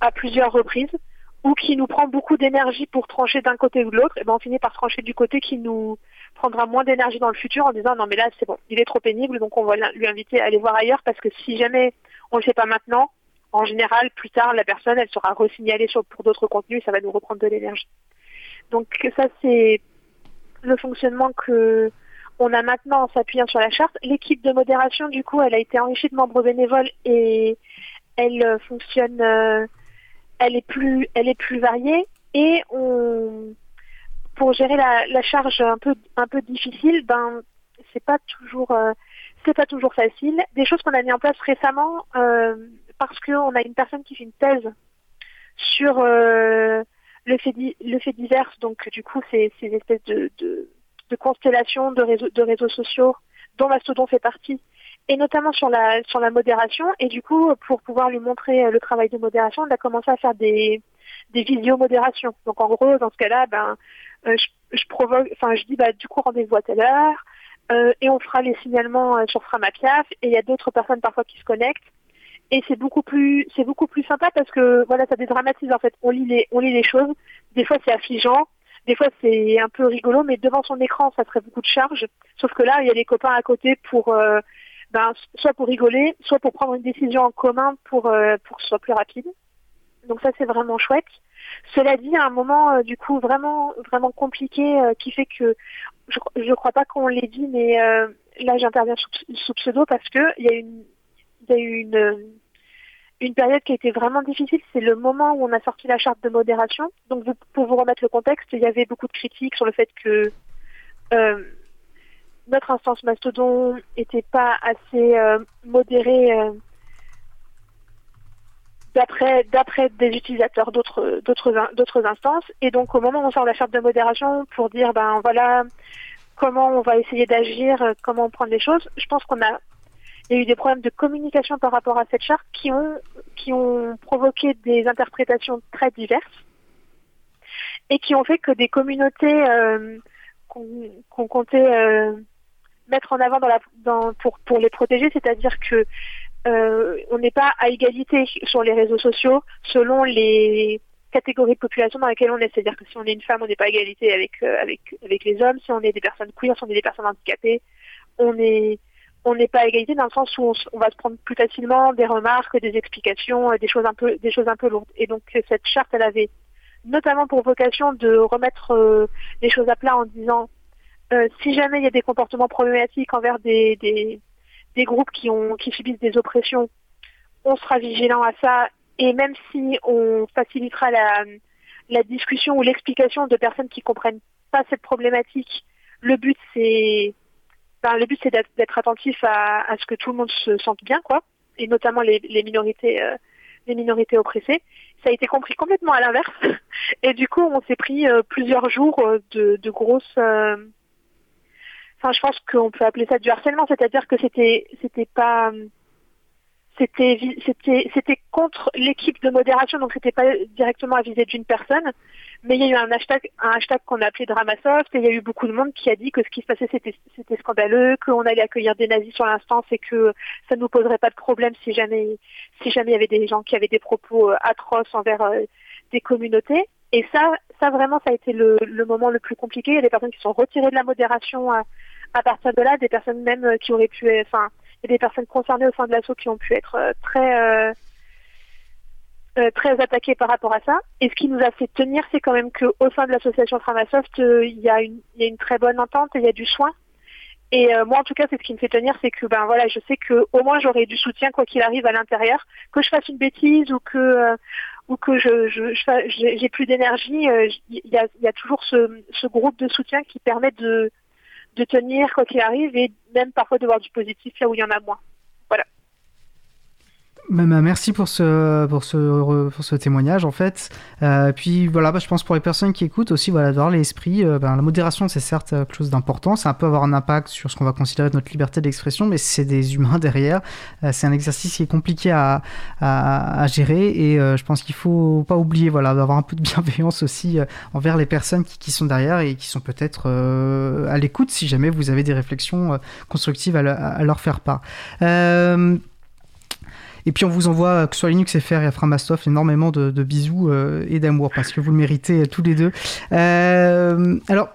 à plusieurs reprises, ou qui nous prend beaucoup d'énergie pour trancher d'un côté ou de l'autre, et ben on finit par trancher du côté qui nous prendra moins d'énergie dans le futur en disant non mais là c'est bon, il est trop pénible, donc on va lui inviter à aller voir ailleurs parce que si jamais on le fait pas maintenant, en général, plus tard, la personne, elle sera resignalée sur, pour d'autres contenus, ça va nous reprendre de l'énergie. Donc ça, c'est le fonctionnement que on a maintenant en s'appuyant sur la charte. L'équipe de modération, du coup, elle a été enrichie de membres bénévoles et elle euh, fonctionne, euh, elle est plus, elle est plus variée et pour gérer la, charge un peu, difficile, ben c'est pas toujours, euh, c'est pas toujours facile. Des choses qu'on a mis en place récemment parce qu'on a une personne qui fait une thèse sur le fait, divers, donc du coup c'est une espèce de, de, de constellation de réseaux, de réseaux sociaux dont Mastodon fait partie et notamment sur la sur la modération. Et du coup, pour pouvoir lui montrer euh, le travail de modération, on a commencé à faire des des vidéos-modérations. Donc en gros, dans ce cas-là, ben euh, je, provoque, enfin je dis bah du coup rendez-vous à telle heure euh, et on fera les signalements sur Framapiaf et il y a d'autres personnes parfois qui se connectent. Et c'est beaucoup plus c'est beaucoup plus sympa parce que voilà ça dédramatise en fait. On lit les on lit les choses. Des fois c'est affligeant, des fois c'est un peu rigolo, mais devant son écran ça serait beaucoup de charge. Sauf que là il y a les copains à côté pour euh, ben, soit pour rigoler, soit pour prendre une décision en commun pour, euh, pour que ce soit plus rapide. Donc ça c'est vraiment chouette. Cela dit, à un moment euh, du coup vraiment vraiment compliqué qui fait que je je crois pas qu'on l'ait dit, mais là j'interviens sous, sous, pseudo parce que il y a une il y a eu une une période qui a été vraiment difficile, c'est le moment où on a sorti la charte de modération. Donc pour vous remettre le contexte, il y avait beaucoup de critiques sur le fait que euh, notre instance Mastodon n'était pas assez euh, modérée euh, d'après d'après des utilisateurs d'autres d'autres d'autres instances et donc au moment où on sort la charte de modération pour dire ben voilà comment on va essayer d'agir euh, comment on prend les choses je pense qu'on a il y a eu des problèmes de communication par rapport à cette charte qui ont qui ont provoqué des interprétations très diverses et qui ont fait que des communautés euh, qu'on comptait euh, mettre en avant dans la, dans, pour, pour les protéger, c'est-à-dire que euh, on n'est pas à égalité sur les réseaux sociaux selon les catégories de population dans lesquelles on est. C'est-à-dire que si on est une femme, on n'est pas à égalité avec, euh, avec, avec les hommes. Si on est des personnes queer, si on est des personnes handicapées, on est on n'est pas égalité dans le sens où on, va se prendre plus facilement des remarques, des explications, euh, des choses un peu lourdes. Et donc cette charte, elle avait notamment pour vocation de remettre euh, les choses à plat en disant euh, si jamais il y a des comportements problématiques envers des, groupes qui, subissent des oppressions, on sera vigilant à ça. Et même si on facilitera la, discussion ou l'explication de personnes qui comprennent pas cette problématique, le but c'est ben, le but c'est d'être attentif à, à, ce que tout le monde se sente bien, quoi, et notamment les, les minorités, euh, les minorités oppressées. Ça a été compris complètement à l'inverse, et du coup on s'est pris euh, plusieurs jours euh, de, de grosses euh, enfin je pense qu'on peut appeler ça du harcèlement, c'est-à-dire que c'était c'était pas c'était c'était c'était contre l'équipe de modération, donc c'était pas directement à viser d'une personne, mais il y a eu un hashtag un hashtag qu'on a appelé Dramasoft et il y a eu beaucoup de monde qui a dit que ce qui se passait c'était c'était scandaleux, qu'on allait accueillir des nazis sur l'instant et que ça ne nous poserait pas de problème si jamais si jamais il y avait des gens qui avaient des propos euh, atroces envers euh, des communautés. Et ça, ça vraiment, ça a été le, le moment le plus compliqué. Il y a des personnes qui sont retirées de la modération à, à partir de là, des personnes même euh, qui auraient pu, enfin, il y a des personnes concernées au sein de l'assaut qui ont pu être euh, très euh, euh, très attaquées par rapport à ça. Et ce qui nous a fait tenir, c'est quand même qu'au sein de l'association Framasoft, euh, il y a une il y a une très bonne entente, il y a du soin. Et euh, moi, en tout cas, c'est ce qui me fait tenir, c'est que ben voilà, je sais que au moins j'aurai du soutien quoi qu'il arrive à l'intérieur, que je fasse une bêtise ou que ou que je je, je j'ai plus d'énergie, il y a y a toujours ce ce groupe de soutien qui permet de de tenir quoi qu'il arrive et même parfois de voir du positif là où il y en a moins. Merci pour ce, pour ce, pour ce témoignage en fait. Euh, puis voilà, bah, je pense pour les personnes qui écoutent aussi, voilà, d'avoir l'esprit. Euh, ben, la modération, c'est certes quelque chose d'important. Ça peut avoir un impact sur ce qu'on va considérer notre liberté d'expression, mais c'est des humains derrière. Euh, c'est un exercice qui est compliqué à, à, gérer et euh, je pense qu'il faut pas oublier, voilà, d'avoir un peu de bienveillance aussi euh, envers les personnes qui, sont derrière et qui sont peut-être euh, à l'écoute si jamais vous avez des réflexions constructives à, leur faire part. Et puis on vous envoie, que ce soit Linux FR et à Framasoft, énormément de, bisous euh, et d'amour parce que vous le méritez tous les deux. Euh, alors,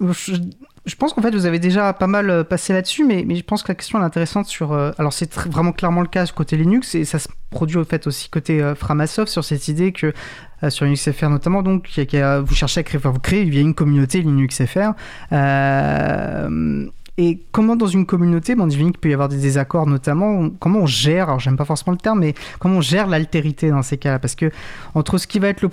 je, pense qu'en fait vous avez déjà pas mal passé là-dessus, mais, je pense que la question est intéressante sur. Euh, alors c'est vraiment clairement le cas côté Linux et ça se produit au fait aussi côté euh, Framasoft sur cette idée que euh, sur LinuxFR notamment donc vous cherchez à créer, enfin, vous créez via une communauté LinuxFR. Euh, et comment dans une communauté, bon, on dit qu'il peut y avoir des désaccords notamment, comment on gère, alors j'aime pas forcément le terme, mais comment on gère l'altérité dans ces cas-là? Parce que entre ce qui va être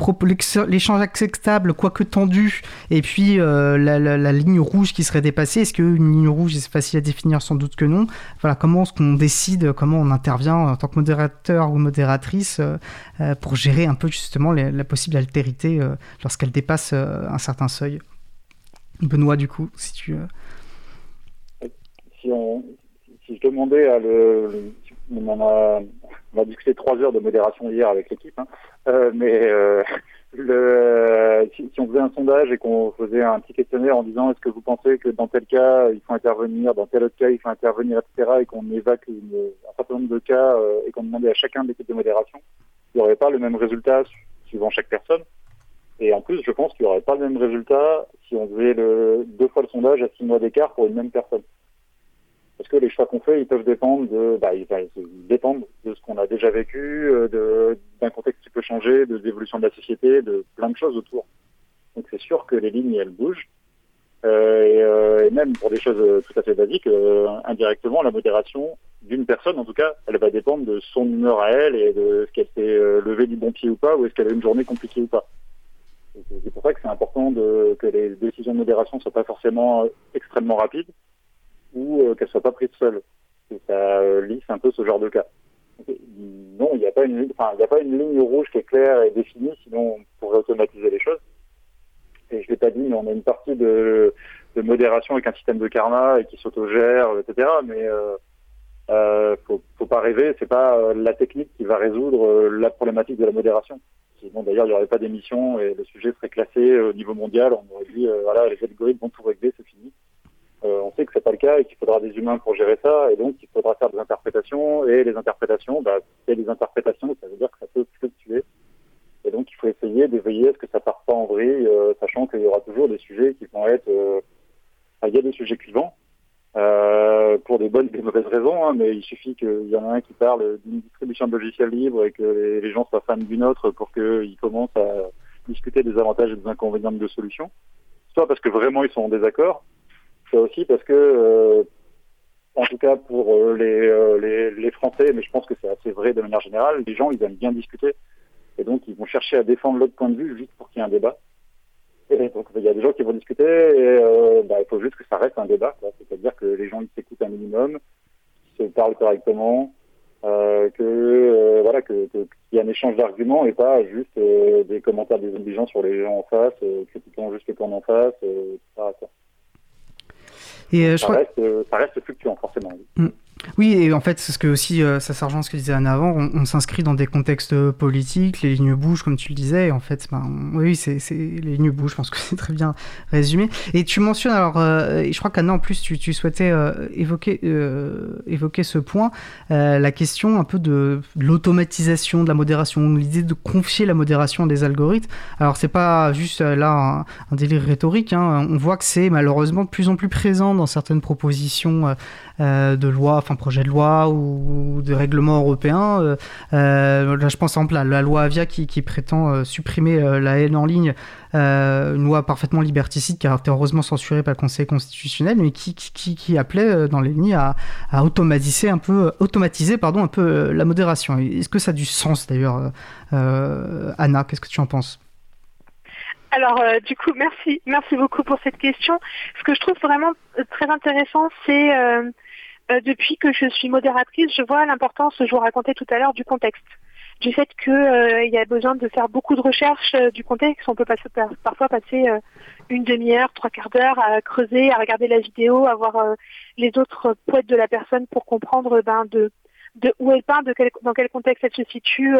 l'échange acceptable, quoique tendu, et puis euh, la, ligne rouge qui serait dépassée, est-ce qu'une ligne rouge c'est facile à définir? Sans doute que non. Voilà, comment est-ce qu'on décide, comment on intervient en tant que modérateur ou modératrice euh, euh, pour gérer un peu justement la possible altérité lorsqu'elle dépasse un certain seuil? Benoît, du coup, si tu... si on si je demandais à le, on a discuté trois heures de modération hier avec l'équipe, hein, euh, mais euh, le si, on faisait un sondage et qu'on faisait un petit questionnaire en disant est-ce que vous pensez que dans tel cas il faut intervenir, dans tel autre cas il faut intervenir, etc. et qu'on évacue un certain nombre de cas euh, et qu'on demandait à chacun de l'équipe de modération, il n'y aurait pas le même résultat su- suivant chaque personne. Et en plus, je pense qu'il n'y aurait pas le même résultat si on faisait le, deux fois le sondage à six mois d'écart pour une même personne. Parce que les choix qu'on fait, ils peuvent dépendre de, bah, ils, ils dépendent de ce qu'on a déjà vécu, euh, d'un contexte qui peut changer, de l'évolution de la société, de plein de choses autour. Donc c'est sûr que les lignes, elles bougent. Euh, et, euh, et même pour des choses euh, tout à fait basiques, euh, indirectement, la modération d'une personne, en tout cas, elle va dépendre de son humeur à elle et de est-ce qu'elle s'est euh, levée du bon pied ou pas, ou est-ce qu'elle a une journée compliquée ou pas. C'est pour ça que c'est important de, que les décisions de modération soient pas forcément extrêmement rapides ou euh, qu'elles soient pas prises seules. Et ça euh, lisse un peu ce genre de cas. Non, il n'y a pas une, ligne- rouge qui est claire et définie, sinon on pourrait automatiser les choses. Et je l'ai pas dit, mais on a une partie de, modération avec un système de karma et qui s'autogère, etc. Mais euh, euh, faut, pas rêver, c'est pas euh, la technique qui va résoudre euh, la problématique de la modération. Sinon, d'ailleurs, il n'y aurait pas d'émission et le sujet serait classé au niveau mondial. On aurait dit, voilà, les algorithmes vont tout régler, c'est fini. Euh, on sait que c'est pas le cas et qu'il faudra des humains pour gérer ça, et donc il faudra faire des interprétations. Et les interprétations, bah, c'est des interprétations, ça veut dire que ça peut fluctuer. Et donc il faut essayer de veiller à ce que ça parte pas en vrille, euh, sachant qu'il y aura toujours des sujets qui vont être. euh, il y a des sujets clivants. Euh, pour des bonnes et des mauvaises raisons, hein, mais il suffit qu'il y en a un qui parle d'une distribution de logiciels libres et que les, les gens soient fans d'une autre pour qu'ils commencent à discuter des avantages et des inconvénients de solutions. Soit parce que vraiment ils sont en désaccord, aussi parce que, euh, en tout cas pour euh, les, euh, les, les Français, mais je pense que c'est assez vrai de manière générale, les gens ils aiment bien discuter. Et donc ils vont chercher à défendre l'autre point de vue juste pour qu'il y ait un débat. Et donc il y a des gens qui vont discuter et bah, il faut juste que ça reste un débat, c'est-à-dire que les gens ils s'écoutent un minimum, qu'ils se parlent correctement, que voilà que qu'il y ait un échange d'arguments et pas juste des commentaires désobligeants sur les gens en face, critiquant juste le camp en face, etc.. Et euh, je Ça crois reste, euh, ça reste fluctuant forcément. oui. Oui, et en fait, c'est ce que aussi, euh, ça sergent ce que disait Anna avant, on, s'inscrit dans des contextes politiques, les lignes bougent, comme tu le disais, et en fait, ben, oui, c'est, les lignes bougent, je pense que c'est très bien résumé. Et tu mentionnes, alors, euh, je crois qu'Anna, en plus, tu, souhaitais euh, évoquer, euh, évoquer ce point, la question un peu de l'automatisation de la modération, l'idée de confier la modération à des algorithmes. Alors, c'est pas juste là un, délire rhétorique, hein, on voit que c'est malheureusement de plus en plus présent dans certaines propositions de loi, enfin projet de loi ou de règlement européen. Euh, euh, là, je pense exemple à la loi Avia qui, prétend euh, supprimer euh, la haine en ligne, euh, une loi parfaitement liberticide qui a été heureusement censurée par le Conseil constitutionnel, mais qui, appelait euh, dans les lignes à, automatiser un peu, automatiser pardon un peu euh, la modération. Est-ce que ça a du sens d'ailleurs, euh, euh, Anna Qu'est-ce que tu en penses? Alors, euh, du coup, merci, merci beaucoup pour cette question. Ce que je trouve vraiment euh, très intéressant, c'est euh, euh, depuis que je suis modératrice, je vois l'importance, je vous racontais tout à l'heure, du contexte. Du fait qu'il y a besoin de faire beaucoup de recherches euh, du contexte. On peut parfois passer euh, une demi-heure, trois quarts d'heure à creuser, à regarder la vidéo, à voir euh, les autres poètes de la personne pour comprendre ben, de, de où elle parle, de quel, dans quel contexte elle se situe.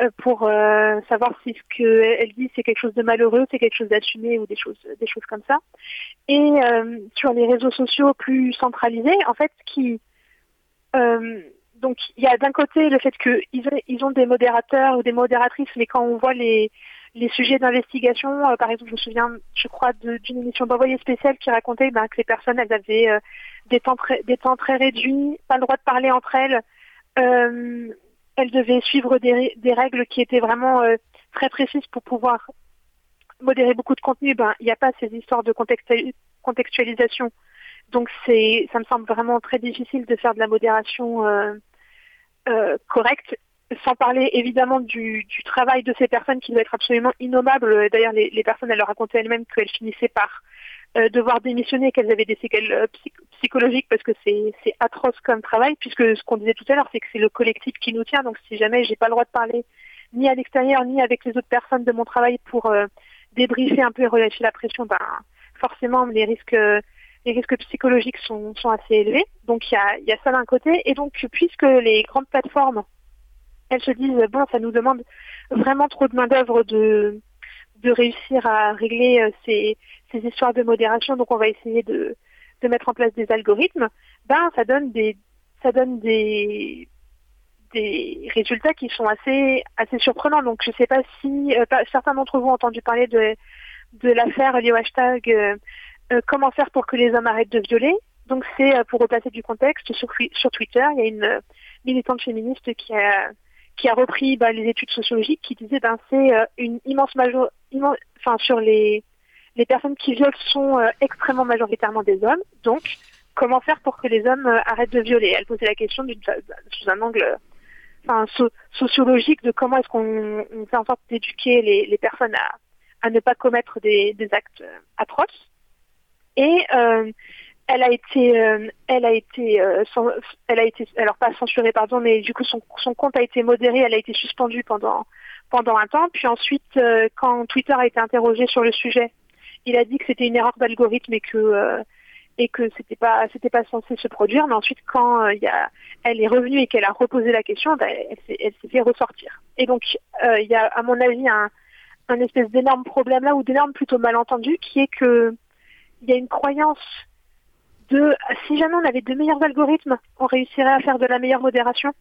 Euh, pour euh, savoir si ce qu'elle dit c'est quelque chose de malheureux, c'est quelque chose d'assumé ou des choses, des choses comme ça. Et euh, sur les réseaux sociaux plus centralisés, en fait, qui euh, donc il y a d'un côté le fait qu'ils ils ont des modérateurs ou des modératrices, mais quand on voit les les sujets d'investigation, euh, par exemple, je me souviens, je crois, d'une émission d'envoyé spécial qui racontait ben, que les personnes, elles avaient euh, des temps des temps très réduits, pas le droit de parler entre elles. Euh, elle devait suivre des, règles qui étaient vraiment euh, très précises pour pouvoir modérer beaucoup de contenu. Ben, il n'y a pas ces histoires de contextualisation. Donc c'est, ça me semble vraiment très difficile de faire de la modération euh, euh, correcte, sans parler évidemment du, travail de ces personnes qui doit être absolument innommable. D'ailleurs, les, personnes, elles leur racontaient elles-mêmes qu'elles finissaient par devoir démissionner, qu'elles avaient des séquelles psychologiques parce que c'est atroce comme travail, puisque ce qu'on disait tout à l'heure, c'est que c'est le collectif qui nous tient. Donc si jamais j'ai pas le droit de parler ni à l'extérieur ni avec les autres personnes de mon travail pour euh, débriefer un peu et relâcher la pression, ben forcément les risques les risques psychologiques sont, sont assez élevés. Donc il y a, y a ça d'un côté. Et donc puisque les grandes plateformes, elles se disent bon, ça nous demande vraiment trop de main d'œuvre de de réussir à régler euh, ces, ces, histoires de modération, donc on va essayer de, de mettre en place des algorithmes, ben ça donne des ça donne des des résultats qui sont assez assez surprenants. Donc je ne sais pas si euh, certains d'entre vous ont entendu parler de de l'affaire liée au hashtag euh, comment faire pour que les hommes arrêtent de violer. Donc c'est pour replacer du contexte sur, sur Twitter, il y a une militante féministe qui a qui a repris bah, les études sociologiques qui disaient ben c'est euh, une immense major enfin sur les les personnes qui violent sont euh, extrêmement majoritairement des hommes. Donc comment faire pour que les hommes euh, arrêtent de violer? Elle posait la question sous un angle enfin sociologique de comment est-ce qu'on fait en sorte d'éduquer les, personnes à, ne pas commettre des, actes atroces. Et elle a été, euh, elle a été, euh, elle a été, alors pas censurée pardon, mais du coup son, compte a été modéré, elle a été suspendue pendant pendant un temps. Puis ensuite, euh, quand Twitter a été interrogé sur le sujet, il a dit que c'était une erreur d'algorithme et que et que c'était pas c'était pas censé se produire. Mais ensuite, quand il y a, elle est revenue et qu'elle a reposé la question, ben, elle s'est fait ressortir. Et donc il y a à mon avis un un espèce d'énorme problème là ou d'énorme plutôt malentendu qui est que il y a une croyance de si jamais on avait de meilleurs algorithmes, on réussirait à faire de la meilleure modération.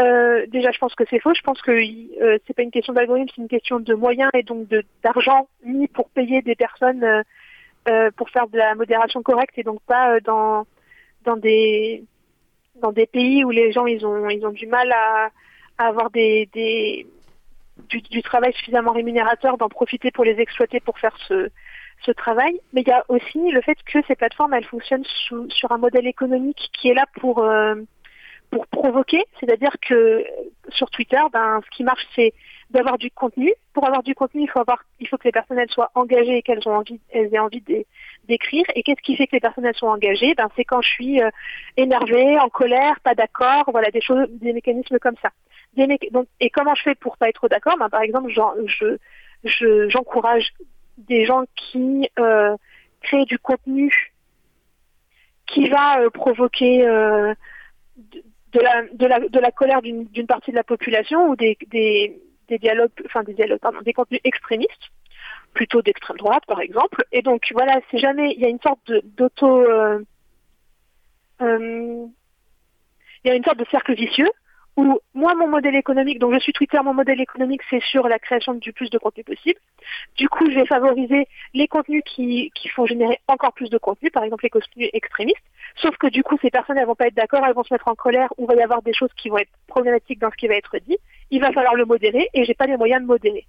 Euh, déjà, je pense que c'est faux. Je pense que euh, c'est pas une question d'algorithme, c'est une question de moyens et donc d'argent mis pour payer des personnes euh, euh, pour faire de la modération correcte et donc pas euh, dans dans des dans des pays où les gens ils ont ils ont du mal à, à avoir des, des du, du, travail suffisamment rémunérateur d'en profiter pour les exploiter pour faire ce ce travail, mais il y a aussi le fait que ces plateformes, elles fonctionnent sous, sur un modèle économique qui est là pour euh, pour provoquer, c'est-à-dire que sur Twitter, ben, ce qui marche, c'est d'avoir du contenu. Pour avoir du contenu, il faut avoir, il faut que les personnes elles soient engagées et qu'elles ont envie, elles aient envie d'écrire. Et qu'est-ce qui fait que les personnes elles sont engagées Ben, c'est quand je suis euh, énervée, en colère, pas d'accord, voilà des choses, des mécanismes comme ça. Donc, et comment je fais pour pas être d'accord? Ben, Par exemple, je j'encourage des gens qui euh, créent du contenu qui va euh, provoquer euh, de, la, de, la, de la colère d'une partie de la population ou des, des, des dialogues, enfin des dialogues, pardon, des contenus extrémistes, plutôt d'extrême droite par exemple. Et donc voilà, c'est jamais, il y a une sorte d'auto, euh, il y a une sorte de cercle vicieux où moi, mon modèle économique, donc je suis Twitter, mon modèle économique, c'est sur la création du plus de contenu possible. Du coup, je vais favoriser les contenus qui, font générer encore plus de contenu, par exemple les contenus extrémistes. Sauf que du coup, ces personnes, elles vont pas être d'accord, elles vont se mettre en colère, ou va y avoir des choses qui vont être problématiques dans ce qui va être dit. Il va falloir le modérer, et j'ai pas les moyens de modérer.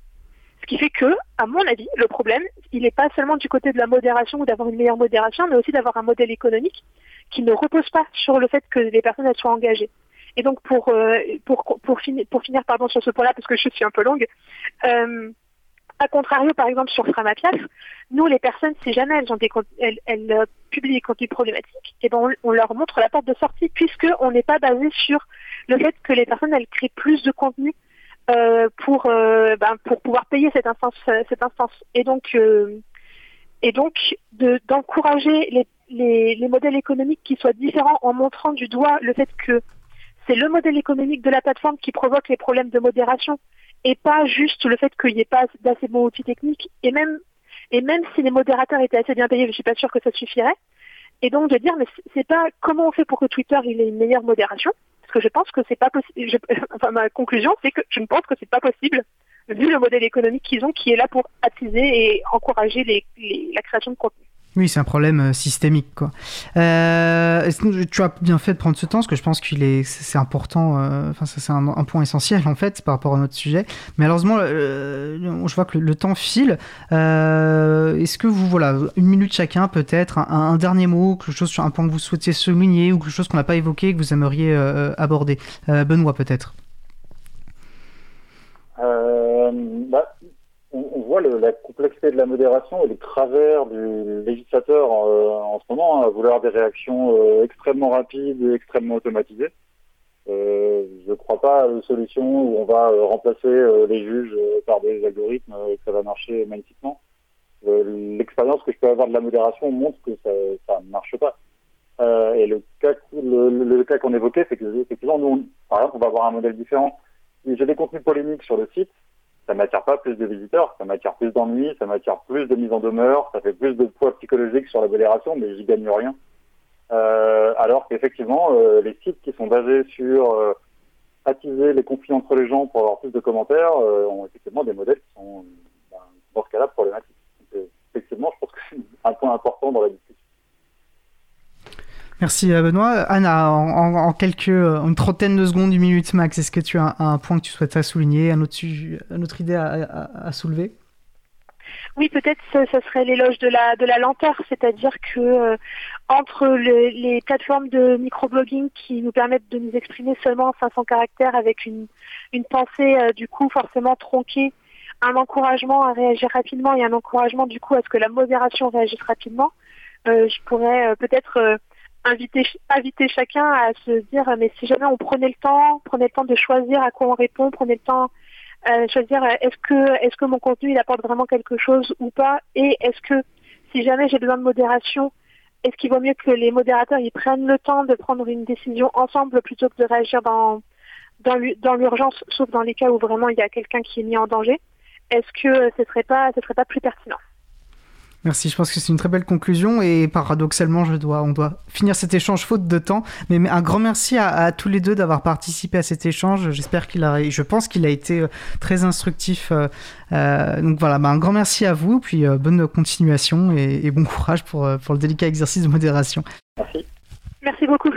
Ce qui fait que, à mon avis, le problème, il n'est pas seulement du côté de la modération ou d'avoir une meilleure modération, mais aussi d'avoir un modèle économique qui ne repose pas sur le fait que les personnes soient engagées. Et donc pour euh, pour pour finir pour finir pardon sur ce point-là parce que je suis un peu longue. Euh, à contrario, par exemple, sur Framapiaf, nous, les personnes, si jamais elles, ont des, elles, elles euh, publient des contenus problématiques, et eh ben on, leur montre la porte de sortie, puisqu'on n'est pas basé sur le fait que les personnes, elles créent plus de contenu euh, pour, euh, ben, pour pouvoir payer cette instance. Cette instance. Et donc, euh, et donc d'encourager les, les, les modèles économiques qui soient différents en montrant du doigt le fait que c'est le modèle économique de la plateforme qui provoque les problèmes de modération et pas juste le fait qu'il n'y ait pas d'assez bons outils techniques. Et même, et même si les modérateurs étaient assez bien payés, je suis pas sûre que ça suffirait. Et donc de dire, mais c'est pas comment on fait pour que Twitter ait une meilleure modération, parce que je pense que c'est pas possible. Enfin, ma conclusion, c'est que je ne pense que c'est pas possible vu le modèle économique qu'ils ont, qui est là pour attiser et encourager la création de contenu. Oui, c'est un problème euh, systémique. Quoi. Euh, tu as bien fait de prendre ce temps, parce que je pense qu'il est, c'est important, euh, enfin, c'est un, point essentiel en fait par rapport à notre sujet. Mais malheureusement, je vois que le, temps file. est-ce que vous, voilà, une minute chacun peut-être, un, dernier mot, quelque chose sur un point que vous souhaitiez souligner ou quelque chose qu'on n'a pas évoqué que vous aimeriez aborder? Benoît peut-être bah, on, voit la complexité de la modération et les travers du législateur euh, en ce moment hein, à vouloir des réactions euh, extrêmement rapides et extrêmement automatisées. Euh, je ne crois pas à une solution où on va remplacer les juges par des algorithmes et que ça va marcher magnifiquement. L'expérience que je peux avoir de la modération montre que ça ne marche pas. et le cas, le, cas qu'on évoquait, c'est que effectivement, nous, par exemple, on va avoir un modèle différent. J'ai des contenus polémiques sur le site, ça m'attire pas plus de visiteurs, ça m'attire plus d'ennuis, ça m'attire plus de mise en demeure, ça fait plus de poids psychologique sur la modération, mais j'y gagne rien. Euh, alors qu'effectivement, euh, les sites qui sont basés sur euh, attiser les conflits entre les gens pour avoir plus de commentaires ont effectivement des modèles qui sont ben, dans ce cas-là problématiques. effectivement, je pense que c'est un point important dans la discussion. Merci euh, Benoît. Anna, en, quelques, euh, une trentaine de secondes, une minute max, est-ce que tu as un, point que tu souhaites souligner, un autre, une autre idée à, soulever? Oui, peut-être ce, serait l'éloge de la de la lenteur, c'est-à-dire que euh, entre les plateformes de microblogging qui nous permettent de nous exprimer seulement en 500 caractères avec une une pensée du coup forcément tronquée, un encouragement à réagir rapidement et un encouragement du coup à ce que la modération réagisse rapidement, je pourrais peut-être inviter, inviter chacun à se dire mais si jamais on prenait le temps, prenait le temps de choisir à quoi on répond, prenait le temps euh, choisir euh, est-ce que est-ce que mon contenu il apporte vraiment quelque chose ou pas? Et est-ce que si jamais j'ai besoin de modération, est-ce qu'il vaut mieux que les modérateurs ils prennent le temps de prendre une décision ensemble plutôt que de réagir dans dans l'urgence, sauf dans les cas où vraiment il y a quelqu'un qui est mis en danger? Est-ce que ce serait pas ce serait pas plus pertinent? Merci, je pense que c'est une très belle conclusion et paradoxalement, je dois, on doit finir cet échange faute de temps. Mais, un grand merci à, tous les deux d'avoir participé à cet échange. J'espère qu'il a, je pense qu'il a été euh, très instructif. Euh, euh, donc voilà, bah, un grand merci à vous, puis bonne continuation et, bon courage pour, pour le délicat exercice de modération. Merci. Merci beaucoup.